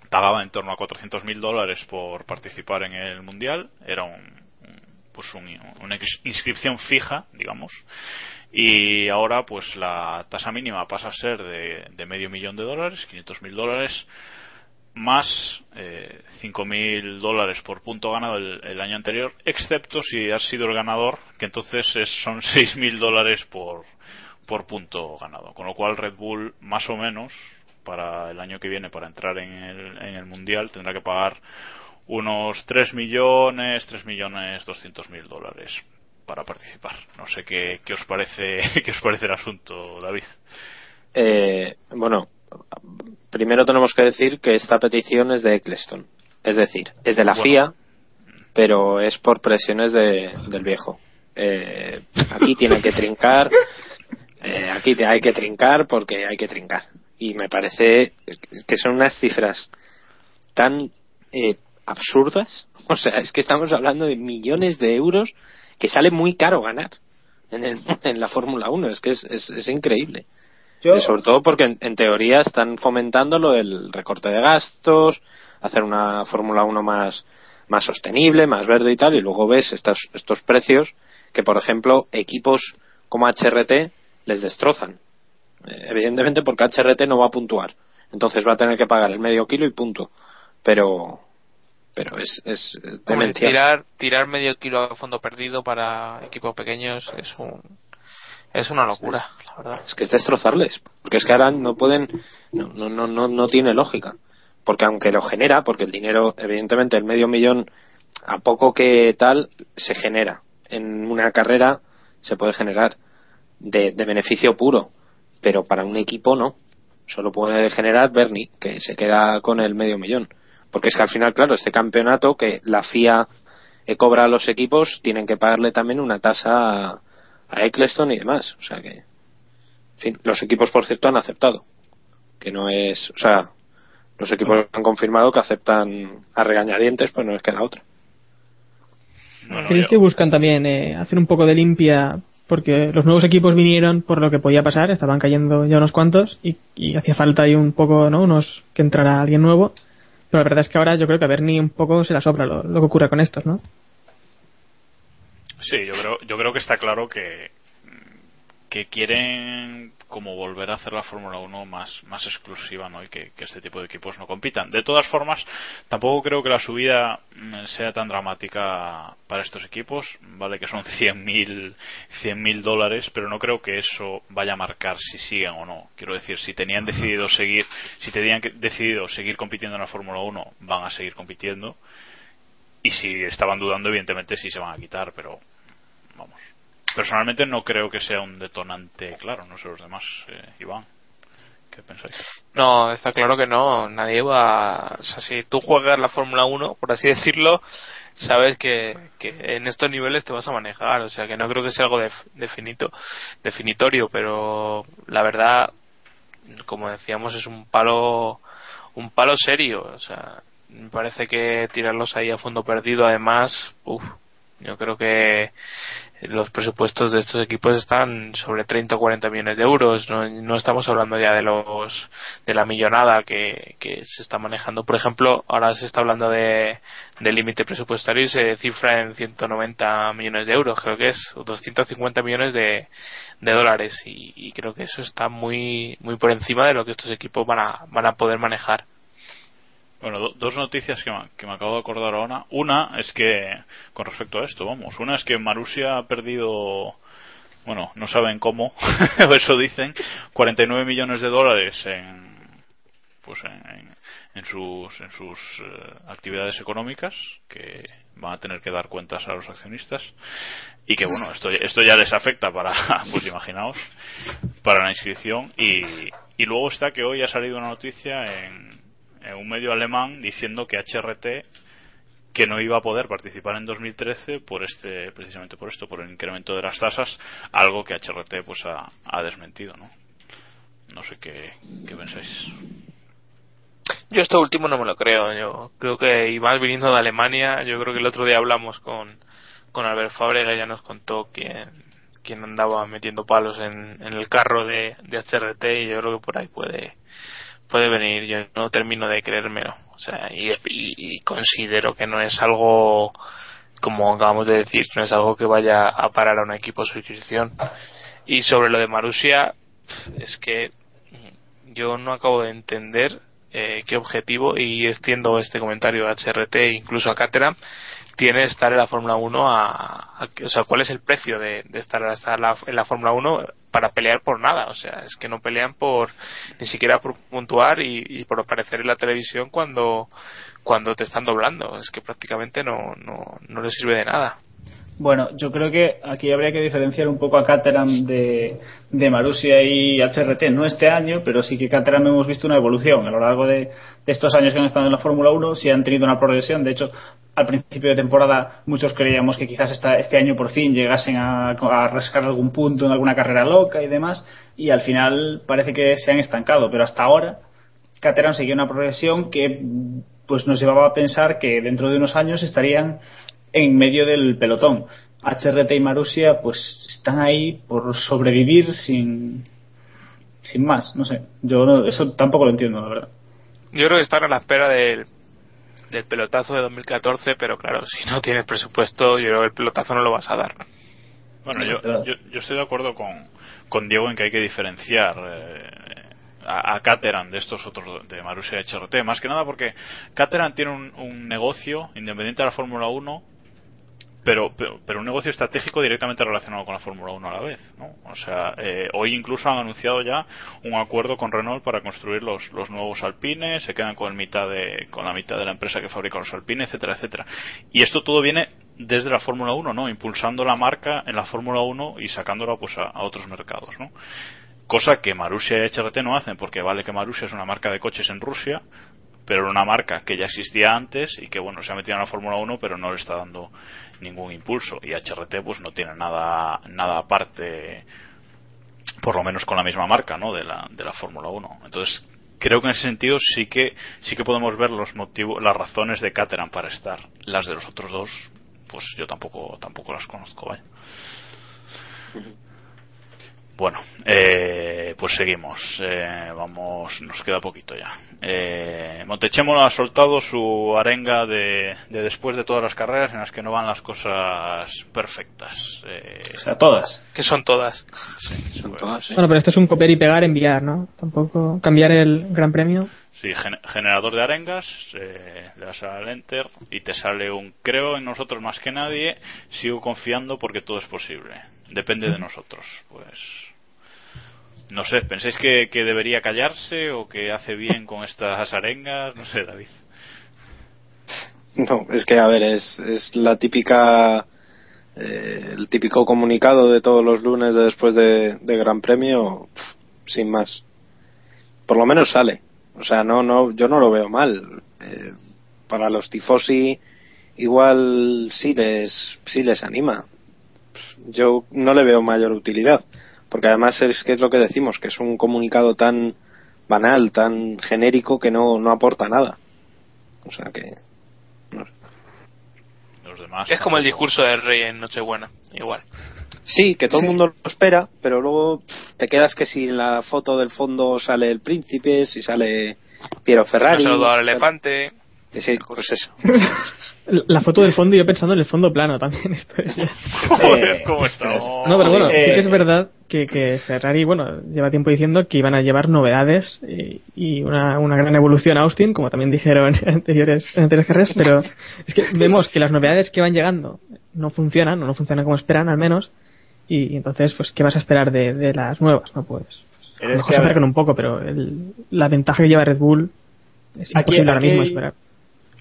pagaba en torno a 400.000 dólares por participar en el mundial era un, pues un- una ins- inscripción fija digamos y ahora pues la tasa mínima pasa a ser de medio millón de dólares 500.000 dólares más eh, 5.000 dólares por punto ganado el, el año anterior, excepto si has sido el ganador, que entonces es- son 6.000 dólares por, por punto ganado. Con lo cual Red Bull, más o menos, para el año que viene, para entrar en el, en el Mundial, tendrá que pagar unos 3 millones, 3 millones 200 mil dólares para participar. No sé qué, qué os parece, qué os parece el asunto, David. Eh, bueno, primero tenemos que decir que esta petición es de Eccleston. Es decir, es de la Bueno. FIA, pero es por presiones de- del viejo. Eh, aquí tiene que trincar, eh, aquí te- hay que trincar porque hay que trincar. Y me parece que son unas cifras tan eh, absurdas. O sea, es que estamos hablando de millones de euros que sale muy caro ganar en, el- en la Fórmula 1. Es que es, es- es increíble. Yo- Sobre todo porque en, en teoría están fomentando lo del recorte de gastos, hacer una Fórmula 1 más, más sostenible, más verde y tal, y luego ves estos, estos precios que, por ejemplo, equipos como HRT les destrozan. Eh, evidentemente porque HRT no va a puntuar. Entonces va a tener que pagar el medio kilo y punto. Pero, pero es, es, es demencial. tirar, tirar medio kilo a fondo perdido para equipos pequeños es un es una locura, la verdad. Es que es destrozarles. Porque es que ahora no pueden. No, no, no, no, no tiene lógica. Porque aunque lo genera, porque el dinero, evidentemente, el medio millón, a poco que tal, se genera. En una carrera se puede generar de, de beneficio puro. Pero para un equipo no. Solo puede generar Bernie, que se queda con el medio millón. Porque es que al final, claro, este campeonato que la FIA cobra a los equipos, tienen que pagarle también una tasa a, Eccleston y demás. O sea que. En fin, los equipos, por cierto, han aceptado. Que no es. O sea, los equipos han confirmado que aceptan a regañadientes, pues no les queda otra. Bueno, ¿Creéis yo- que buscan también eh, hacer un poco de limpia? Porque los nuevos equipos vinieron por lo que podía pasar, estaban cayendo ya unos cuantos y, y hacía falta ahí un poco, ¿no? Unos que entrara alguien nuevo. Pero la verdad es que ahora yo creo que a Bernie un poco se la sobra lo, lo que ocurre con estos, ¿no? Sí, yo creo, yo creo que está claro que, que quieren como volver a hacer la Fórmula 1 más, más exclusiva ¿no? y que, que este tipo de equipos no compitan. De todas formas, tampoco creo que la subida mm, sea tan dramática para estos equipos. Vale que son 100.000 100.000 dólares, pero no creo que eso vaya a marcar si siguen o no. Quiero decir, si tenían decidido seguir, si tenían decidido seguir compitiendo en la Fórmula 1, van a seguir compitiendo. Y si estaban dudando, evidentemente sí se van a quitar, pero vamos. Personalmente no creo que sea un detonante claro, no sé los demás, eh, Iván. ¿Qué pensáis? No, está claro que no. Nadie va. O sea, si tú juegas la Fórmula 1, por así decirlo, sabes que, que en estos niveles te vas a manejar. O sea, que no creo que sea algo def- definito, definitorio, pero la verdad, como decíamos, es un palo, un palo serio. O sea, me parece que tirarlos ahí a fondo perdido, además, uff, yo creo que los presupuestos de estos equipos están sobre 30 o 40 millones de euros. No, no estamos hablando ya de los de la millonada que, que se está manejando. Por ejemplo, ahora se está hablando de del límite presupuestario y se cifra en 190 millones de euros, creo que es, o 250 millones de, de dólares. Y, y creo que eso está muy muy por encima de lo que estos equipos van a, van a poder manejar. Bueno, do- dos noticias que me, acabo de acordar ahora. Una es que, con respecto a esto, vamos, una es que Marusia ha perdido, bueno, no saben cómo, eso dicen, 49 millones de dólares en, pues en- en sus, en sus eh, actividades económicas, que van a tener que dar cuentas a los accionistas, y que bueno, esto, esto ya les afecta para, pues imaginaos, para la inscripción, y, y luego está que hoy ha salido una noticia en, en un medio alemán diciendo que HRT que no iba a poder participar en 2013 por este precisamente por esto por el incremento de las tasas algo que HRT pues ha, desmentido no no sé qué, qué pensáis Yo esto último no me lo creo. Yo creo que Iván viniendo de Alemania, yo creo que el otro día hablamos con, con Albert Fábrega y ya nos contó quién, quién andaba metiendo palos en, el carro de HRT y yo creo que por ahí puede puede venir. Yo no termino de creérmelo. O sea, y, considero que no es algo, como acabamos de decir, no es algo que vaya a parar a un equipo su inscripción. Y sobre lo de Marusia, es que yo no acabo de entender eh, qué objetivo, y extiendo este comentario a HRT e incluso a Caterham, tiene estar en la Fórmula 1 a, a- o sea, cuál es el precio de, estar hasta la- en la Fórmula 1 para pelear por nada, o sea, es que no pelean por ni siquiera por puntuar y, y por aparecer en la televisión cuando cuando te están doblando, es que prácticamente no no, no les sirve de nada. Bueno, yo creo que aquí habría que diferenciar un poco a Caterham de, de Marussia y HRT. No este año, pero sí que Caterham hemos visto una evolución. A lo largo de, estos años que han estado en la Fórmula 1, sí han tenido una progresión. De hecho, al principio de temporada muchos creíamos que quizás esta- este año por fin llegasen a, a algún punto en alguna carrera loca y demás. Y al final parece que se han estancado. Pero hasta ahora, Caterham seguía una progresión que pues nos llevaba a pensar que dentro de unos años estarían en medio del pelotón. HRT y Marussia pues están ahí por sobrevivir sin sin más, no sé. Yo no- eso tampoco lo entiendo, la verdad. Yo creo que están a la espera del, del pelotazo de 2014, pero claro, si no tienes presupuesto, yo creo que el pelotazo no lo vas a dar. Bueno, yo, yo, yo estoy de acuerdo con, con Diego en que hay que diferenciar eh, a, a Caterham de estos otros, de Marussia y HRT, más que nada porque Caterham tiene un, un negocio independiente de la Fórmula 1, pero, pero, pero un negocio estratégico directamente relacionado con la Fórmula 1 a la vez. ¿no? O sea, eh, hoy incluso han anunciado ya un acuerdo con Renault para construir los, los nuevos Alpines, se quedan con, el mitad de, con la mitad de la empresa que fabrica los Alpines, etcétera, etcétera. Y esto todo viene desde la Fórmula 1, ¿no? Impulsando la marca en la Fórmula 1 y sacándola pues a, otros mercados, ¿no? Cosa que Marussia y HRT no hacen, porque vale que Marussia es una marca de coches en Rusia, pero era una marca que ya existía antes y que bueno se ha metido en la Fórmula 1 pero no le está dando ningún impulso y HRT pues no tiene nada nada aparte por lo menos con la misma marca no de la de la Fórmula 1 entonces creo que en ese sentido sí que sí que podemos ver los motivos las razones de Caterham para estar. Las de los otros dos pues yo tampoco tampoco las conozco vaya bueno, eh, pues seguimos. Eh, vamos, nos queda poquito ya. Eh, Montechemolo ha soltado su arenga de, de después de todas las carreras en las que no van las cosas perfectas. Eh, O sea, todas. Que son todas. Son todas, ¿eh? Bueno, pero esto es un copiar y pegar, enviar, ¿no? Tampoco cambiar el Gran Premio. Sí, gen- generador de arengas, eh, le das al enter y te sale un creo en nosotros más que nadie, sigo confiando porque todo es posible. Depende de nosotros. Pues no sé, ¿pensáis que, que debería callarse o que hace bien con estas arengas? No sé, David. No, es que a ver, es, es la típica eh, el típico comunicado de todos los lunes de después de, Gran Premio, sin más. Por lo menos sale. O sea, no, no, yo no lo veo mal. Eh, para los tifosi igual sí les, sí les anima. Yo no le veo mayor utilidad. Porque además es que es lo que decimos, que es un comunicado tan banal, tan genérico que no, no aporta nada. O sea que Los demás. Es como el discurso del rey en Nochebuena, igual. Sí, que todo el mundo lo espera, pero luego te quedas que si en la foto del fondo sale el príncipe, si sale Piero Ferrari. Se ha saludado al si elefante. Sí, pues eso. La foto del fondo, yo pensando en el fondo plano también. Esto es ya. Joder, ¿cómo estamos? No, pero bueno, sí Eh, que es verdad que, que Ferrari, bueno, lleva tiempo diciendo que iban a llevar novedades y, y una, una gran evolución a Austin, como también dijeron en anteriores, en anteriores carreras, pero es que vemos que las novedades que van llegando no funcionan, o no funcionan como esperan al menos, y, entonces, pues, ¿qué vas a esperar de, de las nuevas? No puedes. A lo mejor que, se acercan un poco, pero el- la ventaja que lleva Red Bull es Aquí- imposible ahora mismo esperar.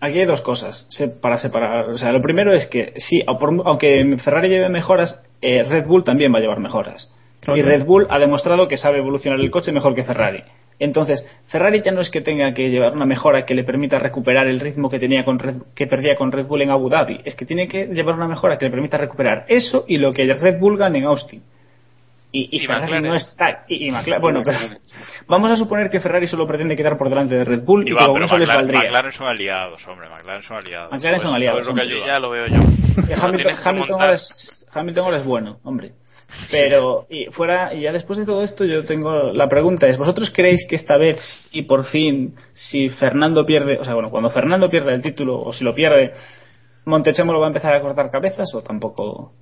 Aquí hay dos cosas para separar. O sea, lo primero es que sí, aunque Ferrari lleve mejoras, eh, Red Bull también va a llevar mejoras. Claro. Y Red Bull ha demostrado que sabe evolucionar el coche mejor que Ferrari. Entonces, Ferrari ya no es que tenga que llevar una mejora que le permita recuperar el ritmo que tenía con Red- que perdía con Red Bull en Abu Dhabi, es que tiene que llevar una mejora que le permita recuperar eso y lo que Red Bull gane en Austin. Y, y Y Ferrari McLaren. no está. Y, y McLaren- bueno, pero vamos a suponer que Ferrari solo pretende quedar por delante de Red Bull y, va, pero eso les McLaren, valdría. McLaren son aliados, hombre. McLaren son aliados. McLaren son Pues, aliados, lo que ayuda. ya lo veo yo. No Hamilton, Hamilton ahora es, Hamilton ahora es bueno, hombre. Pero y fuera y ya después de todo esto yo tengo la pregunta es vosotros creéis que esta vez y por fin si Fernando pierde, o sea bueno cuando Fernando pierde el título o si lo pierde Montechemo lo va a empezar a cortar cabezas o tampoco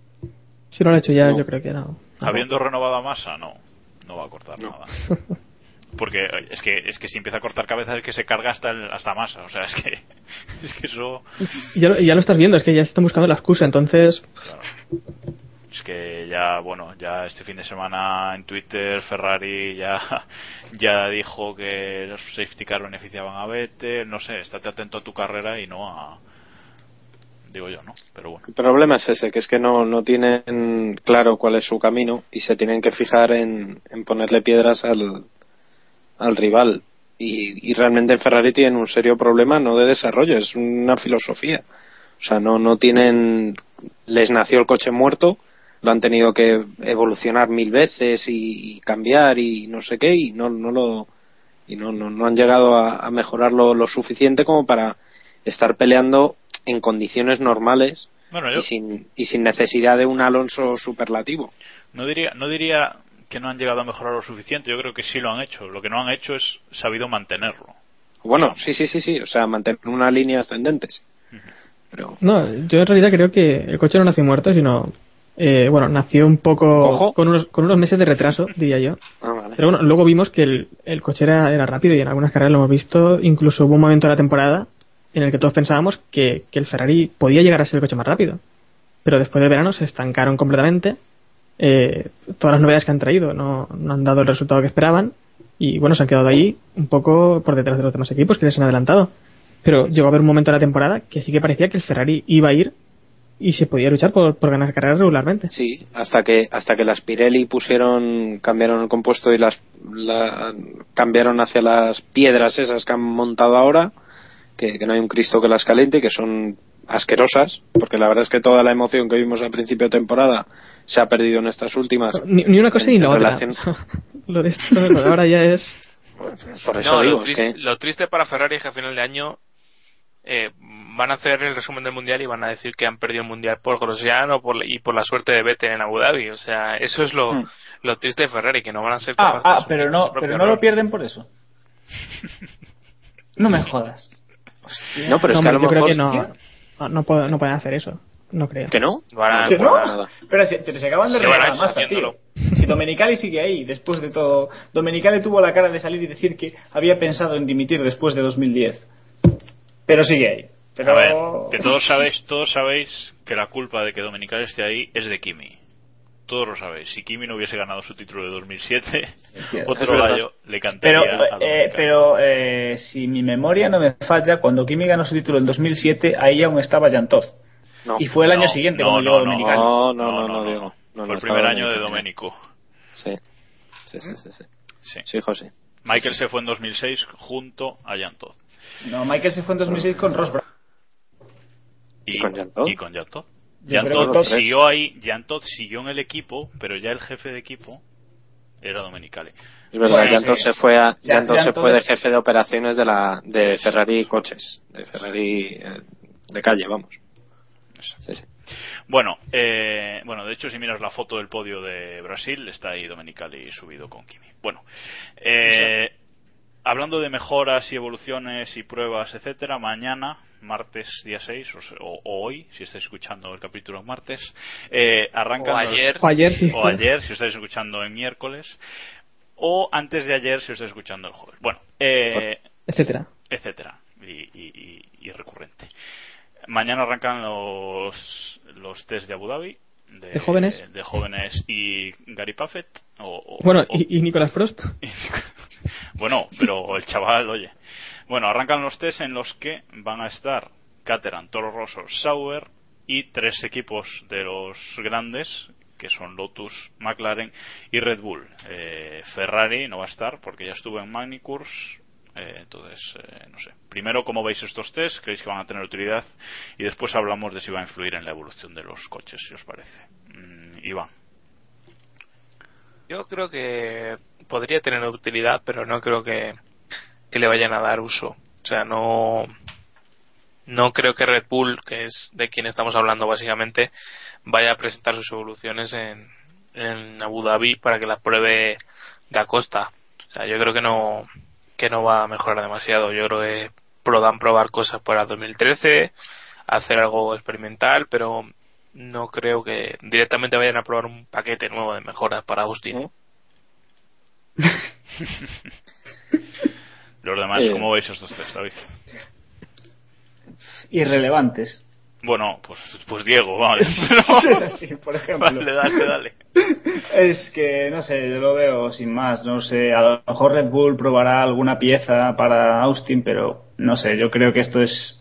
Si no lo ha hecho ya, No. yo creo que no. Habiendo renovado a Massa, no. No va a cortar nada. Porque oye, es que es que si empieza a cortar cabezas es que se carga hasta el, hasta Massa. O sea, es que es que eso Ya, lo- ya lo estás viendo, es que ya están buscando la excusa, entonces claro. Es que ya, bueno, ya este fin de semana en Twitter Ferrari ya, ya dijo que los safety car beneficiaban a Vettel, no sé, estate atento a tu carrera y no a... Digo yo, ¿no? Pero bueno. El problema es ese, que es que no, no tienen claro cuál es su camino y se tienen que fijar en, en ponerle piedras al, al rival. Y, y realmente en Ferrari tienen un serio problema no de desarrollo, es una filosofía. O sea, no, no tienen. Les nació el coche muerto, lo han tenido que evolucionar mil veces y, cambiar y no sé qué, y no, no lo. Y no, no, no han llegado a, a mejorarlo lo suficiente como para estar peleando en condiciones normales Bueno, yo y sin, y sin necesidad de un Alonso superlativo. no diría, no diría que no han llegado a mejorar lo suficiente, yo creo que sí lo han hecho. Lo que no han hecho es sabido mantenerlo. Bueno, sí, sí, sí, sí, o sea, mantener una línea ascendente. sí. Pero, No, yo en realidad creo que el coche no nació muerto, sino. eh, bueno, nació un poco. Con unos, con unos meses de retraso, diría yo. ah, vale. Pero bueno, luego vimos que el, el coche era, era rápido y en algunas carreras lo hemos visto. Incluso hubo un momento de la temporada en el que todos pensábamos que, que el Ferrari podía llegar a ser el coche más rápido. Pero después del verano se estancaron completamente. Eh, todas las novedades que han traído no, no han dado el resultado que esperaban. Y bueno, se han quedado ahí un poco por detrás de los demás equipos que les han adelantado. Pero llegó a haber un momento de la temporada que sí que parecía que el Ferrari iba a ir y se podía luchar por, por ganar carreras regularmente. Sí, hasta que hasta que las Pirelli pusieron cambiaron el compuesto y las la- cambiaron hacia las piedras esas que han montado ahora, que, que no hay un Cristo que las caliente, que son asquerosas, porque la verdad es que toda la emoción que vimos al principio de temporada se ha perdido en estas últimas. Ni, ni una cosa En- ni la otra. relación- lo de esto lo de ahora ya es. Por eso No, digo, lo, triste, que lo triste para Ferrari es que a final de año eh, van a hacer el resumen del mundial y van a decir que han perdido el mundial por Grosjean o por, y por la suerte de Vettel en Abu Dhabi. O sea, eso es lo, Hmm. lo triste de Ferrari, que no van a ser Ah, capaces ah, pero no, pero no error. lo pierden por eso. No me jodas. Hostia. no, pero es No, que a lo creo que no, no, no, puedo- no pueden hacer eso. No creo. ¿Que no? No, ¿Que pues no? nada. Pero si, se acaban de regalar años masa, tío. haciéndolo. Si Domenicali sigue ahí, después de todo. Domenicali tuvo la cara de salir y decir que había pensado en dimitir después de 2010. Pero sigue ahí. Pero... A ver, que todos sabéis, todos sabéis que la culpa de que Dominical esté ahí es de Kimi. Todos lo sabéis. Si Kimi no hubiese ganado su título de 2007, Entiendo. otro gallo le cantaría Pero, a eh, Domenicali. pero eh, si mi memoria no me falla, cuando Kimi ganó su título en 2007, ahí aún estaba Jantov. No. Y fue el año siguiente no, cuando no, llegó no. Domenicali. No, no, no, no, Diego. No, Fue no el primer año de. Domenico. Sí. Sí, sí, sí, sí. Sí. Sí, José. Michael se fue en 2006 junto a Jan Todd. No, Michael se fue en 2006 con Ross Brown. Y, ¿Y con Jan Todd? y con Tres. siguió ahí, Jan Todd siguió en el equipo, pero ya el jefe de equipo era Domenicali. Es verdad, Bueno, ya sí. entonces se fue a, se fue de jefe de operaciones de la de Ferrari coches, de Ferrari eh, de calle, vamos. Sí, sí. Bueno, eh, bueno, de hecho, si miras la foto del podio de Brasil, está ahí Domenicali subido con Kimi. Bueno, eh, hablando de mejoras y evoluciones y pruebas, etcétera, mañana, martes día 6, o, o- hoy, si estáis escuchando el capítulo martes, eh, arrancan O los- ayer. O ayer, sí. o ayer, si estáis escuchando en miércoles, o antes de ayer, si estáis escuchando el jueves. Bueno, eh, Etcétera. etcétera y, y- y- y recurrente. Mañana arrancan los los test de Abu Dhabi de, ¿De jóvenes? de jóvenes y Gary Puffett o, o- Bueno, o- y, y Nicolas Frost. bueno, pero el chaval, oye. Bueno, arrancan los test en los que van a estar Caterham, Toro Rosso, Sauber y tres equipos de los grandes que son Lotus, McLaren y Red Bull. Eh, Ferrari no va a estar porque ya estuvo en Magnicurs. Eh, entonces, eh, no sé. Primero, ¿cómo veis estos test? ¿Creéis que van a tener utilidad? Y después hablamos de si va a influir en la evolución de los coches, si os parece. Mm, Iván. Yo creo que podría tener utilidad, pero no creo que, le vayan a dar uso. O sea, no, no creo que Red Bull, que es de quien estamos hablando básicamente, vaya a presentar sus evoluciones en, en Abu Dhabi para que las pruebe Da Costa. O sea, yo creo que no, que no va a mejorar demasiado. Yo creo que podrán probar cosas para 2013, hacer algo experimental, pero no creo que directamente vayan a probar un paquete nuevo de mejoras para Austin. Los demás, Eh. ¿cómo veis estos test, David? Irrelevantes. Bueno, pues, pues Diego, vale. Sí, por ejemplo. Vale, dale, dale. Es que, no sé, yo lo veo sin más. No sé, a lo mejor Red Bull probará alguna pieza para Austin, pero no sé, yo creo que esto es.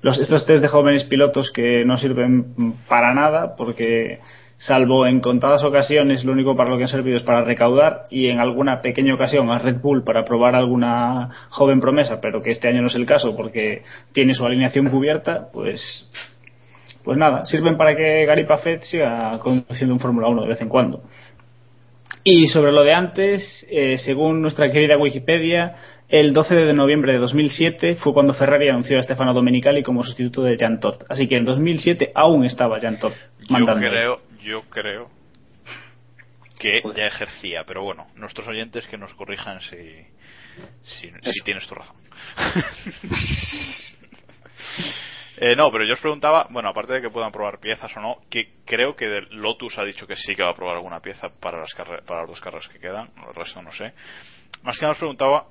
Los, estos test de jóvenes pilotos que no sirven para nada, porque salvo en contadas ocasiones, lo único para lo que han servido es para recaudar y en alguna pequeña ocasión a Red Bull para probar alguna joven promesa, pero que este año no es el caso porque tiene su alineación cubierta, pues pues nada, sirven para que Gary Paffett siga conduciendo un Fórmula 1 de vez en cuando. Y sobre lo de antes, eh, según nuestra querida Wikipedia, el 12 de noviembre de 2007 fue cuando Ferrari anunció a Stefano Domenicali como sustituto de Jan Todt. Así que en 2007 aún estaba Jan Todt Yo mandando. creo, yo creo que ya ejercía, pero bueno, nuestros oyentes que nos corrijan si, si, si tienes tu razón. Eh, no, pero yo os preguntaba, bueno, aparte de que puedan probar piezas o no, que creo que del Lotus ha dicho que sí que va a probar alguna pieza para las, carre- para las dos carreras que quedan, el resto no sé. Más que nada os preguntaba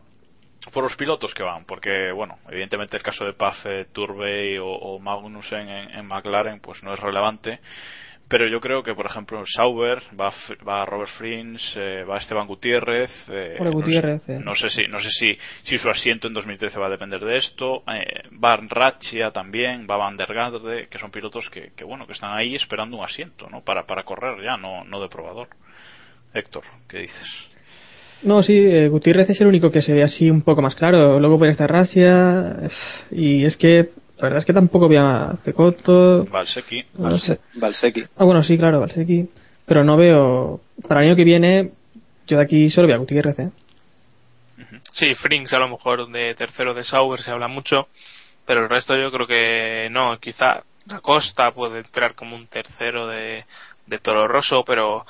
por los pilotos que van, porque, bueno, evidentemente el caso de Paffe, Turbey o, o Magnussen en, en McLaren, pues no es relevante. Pero yo creo que, por ejemplo, Sauber, va, va Robert Frins, eh, va Esteban Gutiérrez. eh, Hola, no sé- Gutiérrez, eh. No sé, si, no sé si, si su asiento en 2013 va a depender de esto. Eh, va Ratchia también, va Van der Garde, que son pilotos que, que, bueno, que están ahí esperando un asiento, ¿no? Para, para correr ya, no, no de probador. Héctor, ¿qué dices? No, sí, eh, Gutiérrez es el único que se ve así un poco más claro. Luego puede estar Rasia. eh, Y es que, la verdad es que tampoco veo a Pecotto. Valsecchi. Valse- Valsecchi. Ah, bueno, sí, claro, Valsecchi. Pero no veo. Para el año que viene, yo de aquí solo veo a Gutiérrez, ¿eh? Sí, Frings a lo mejor de tercero de Sauber se habla mucho, pero el resto yo creo que no, quizá Da Costa puede entrar como un tercero de, de Toro Rosso, pero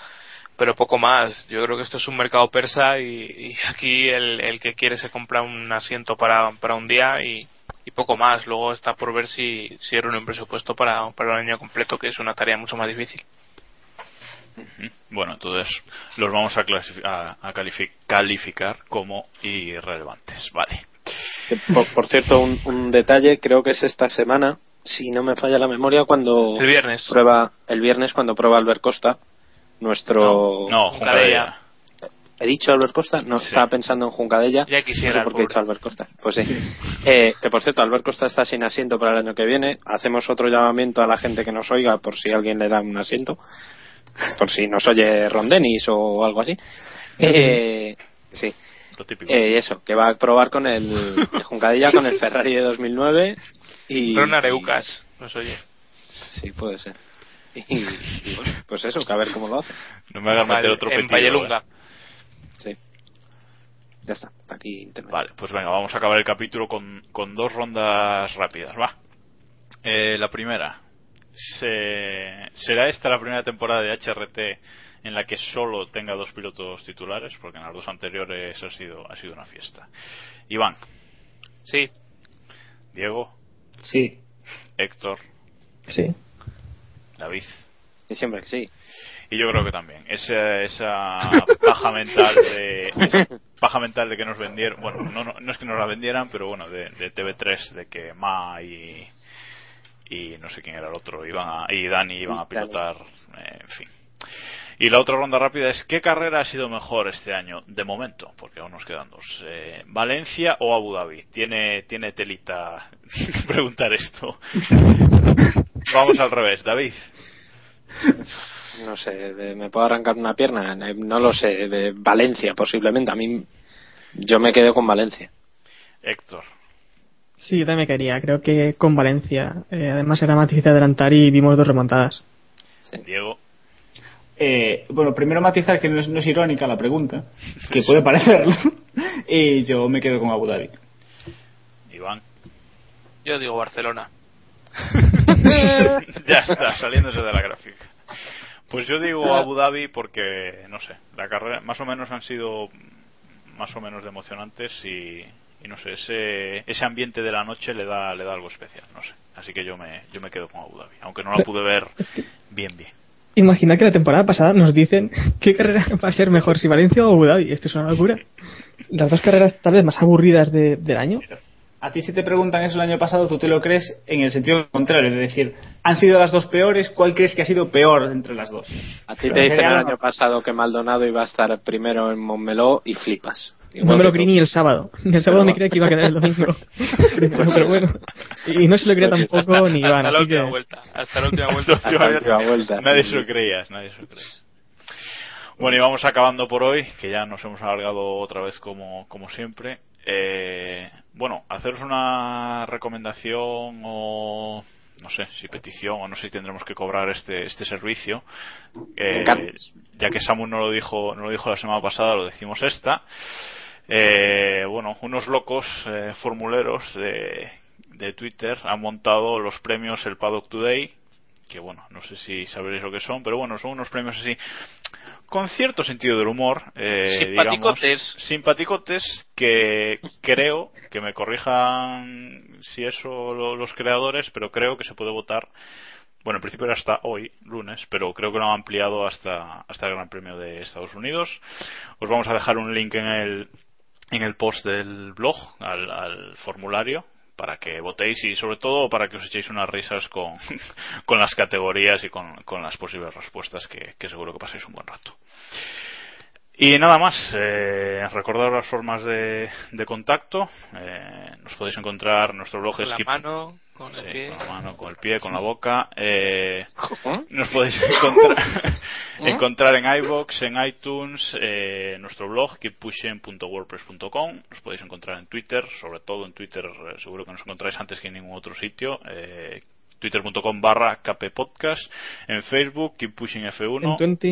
pero poco más. Yo creo que esto es un mercado persa y, y aquí el, el que quiere se compra un asiento para, para un día y, y poco más. Luego está por ver si, si era un presupuesto para, para un año completo, que es una tarea mucho más difícil. Bueno, entonces los vamos a, a, a califi- calificar como irrelevantes. Vale. Por, por cierto, un, un detalle, creo que es esta semana, si no me falla la memoria, cuando El viernes. prueba el viernes cuando prueba Albert Costa, nuestro No, Juncadella. Juncadella. ¿He dicho Albert Costa? No, Sí. estaba pensando en Juncadella. Ya No quisiera sé el por qué he dicho Albert Costa. Pues sí. Eh, que por cierto, Albert Costa está sin asiento para el año que viene. Hacemos otro llamamiento a la gente que nos oiga por si alguien le da un asiento. Por si nos oye Ron Dennis o algo así. Eh, sí. Lo típico. Eh, eso, que va a probar con el, el Juncadilla con el Ferrari de 2009. Y, Ron Areucas, nos oye. Sí, puede ser. Y, pues eso, que a ver cómo lo hace. no me hagan meter otro en. Ya está, hasta aquí internet. Vale, pues venga, vamos a acabar el capítulo con, con dos rondas rápidas. Va. Eh, la primera. Se- ¿Será esta la primera temporada de HRT en la que solo tenga dos pilotos titulares? Porque en las dos anteriores ha sido, ha sido una fiesta. Iván, Sí, Diego, Sí. Héctor, Sí. David. Y siempre que sí. Y yo creo que también. Esa, esa paja mental de paja mental de que nos vendieron, bueno, no, no, no es que nos la vendieran, pero bueno, de, de TV3, de que Ma y y no sé quién era el otro, iban a, y Dani iban a pilotar, eh, en fin. Y la otra ronda rápida es ¿qué carrera ha sido mejor este año? De momento, porque aún nos quedan dos. Eh, ¿Valencia o Abu Dhabi? Tiene, tiene telita preguntar esto. Vamos al revés, David. No sé, de- ¿me puedo arrancar una pierna? Eh, No lo sé, de Valencia posiblemente. A mí, yo me quedo con Valencia. Héctor. Sí, yo también me quería. Creo que con Valencia. eh, además era más difícil adelantar y vimos dos remontadas. Diego. Eh, bueno, primero matizar que no es, no es irónica la pregunta, que puede parecerlo. y yo me quedo con Abu Dhabi. Iván. Yo digo Barcelona. ya está, saliéndose de la gráfica. Pues yo digo Abu Dhabi porque, no sé, la carrera más o menos han sido más o menos de emocionantes y, y no sé, ese, ese ambiente de la noche le da, le da algo especial, no sé. Así que yo me, yo me quedo con Abu Dhabi, aunque no la pude ver bien, bien. Imagina que la temporada pasada nos dicen qué carrera va a ser mejor, si Valencia o Abu Dhabi. Esto es una locura. Las dos carreras tal vez más aburridas de- del año. A ti si te preguntan eso el año pasado, tú te lo crees en el sentido contrario, de decir, han sido las dos peores, ¿cuál crees que ha sido peor entre las dos? A ti te dicen el año pasado que Maldonado iba a estar primero en Montmeló y flipas. Igual No me lo creí tú. ni el sábado. Ni el sábado me creía que iba a quedar el domingo. Pero bueno. Y no se lo creía tampoco hasta, ni Iván. hasta la que- última vuelta. Hasta la última vuelta. Hasta la última vuelta, Nadie sí, se lo creía, nadie se lo creía. Bueno, y vamos acabando por hoy, que ya nos hemos alargado otra vez como, como siempre. Eh, bueno, haceros una recomendación o no sé si petición o no sé si tendremos que cobrar este este servicio. Eh, ya que Samu no lo dijo no lo dijo la semana pasada lo decimos esta. Eh, bueno unos locos eh, formuleros de, de Twitter han montado los premios el Paddock Today que bueno no sé si sabréis lo que son pero bueno son unos premios así con cierto sentido del humor eh, Simpaticotes. digamos, simpaticotes que creo que me corrijan si eso lo- los creadores pero creo que se puede votar bueno en principio era hasta hoy lunes pero creo que lo han ampliado hasta hasta el Gran Premio de Estados Unidos os vamos a dejar un link en el en el post del blog al, al formulario para que votéis y sobre todo para que os echéis unas risas con, con las categorías y con, con las posibles respuestas que, que seguro que paséis un buen rato. Y nada más, eh, recordad las formas de, de contacto. Eh, nos podéis encontrar en nuestro blog Con la mano, con el Sí, pie. con la mano, con el pie, con la boca. Eh, ¿Eh? nos podéis encontrar, ¿Eh? encontrar en iBox, en iTunes, eh, en nuestro blog keeppushing.wordpress.com. Nos podéis encontrar en Twitter, sobre todo en Twitter, eh, seguro que nos encontráis antes que en ningún otro sitio. Eh, twitter.com barra kppodcast en Facebook keeppushingf1 En 20.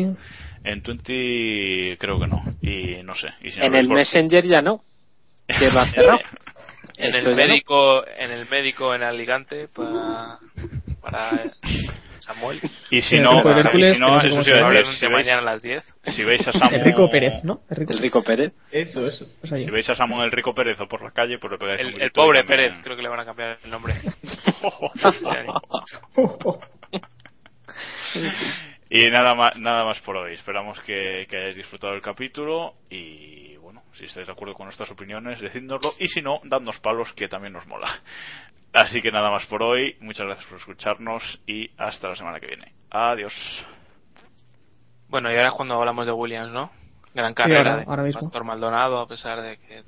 en 20 creo que no y no sé y si En el por- Messenger ya no. Que lo ha cerrado. En el no. médico, en el médico en Alicante para, para Samuel. y si el no, y si no, eso sí, si veis- mañana a las 10. si veis a Samu Enrico Pérez, ¿no? El Rico Pérez. Eso, eso. Pues. Si veis a Samuel Rico Pérez o por la calle, pues le pegáis un El, el pobre también- Pérez, creo que le van a cambiar el nombre. Y nada más, nada más por hoy. Esperamos que, que hayáis disfrutado del capítulo y bueno, si estáis de acuerdo con nuestras opiniones, decídnoslo y si no, dadnos palos que también nos mola. Así que nada más por hoy. Muchas gracias por escucharnos y hasta la semana que viene. Adiós. Bueno, y ahora es cuando hablamos de Williams, ¿no? Gran Sí, carrera ahora- de mismo. Pastor Maldonado, a pesar de que...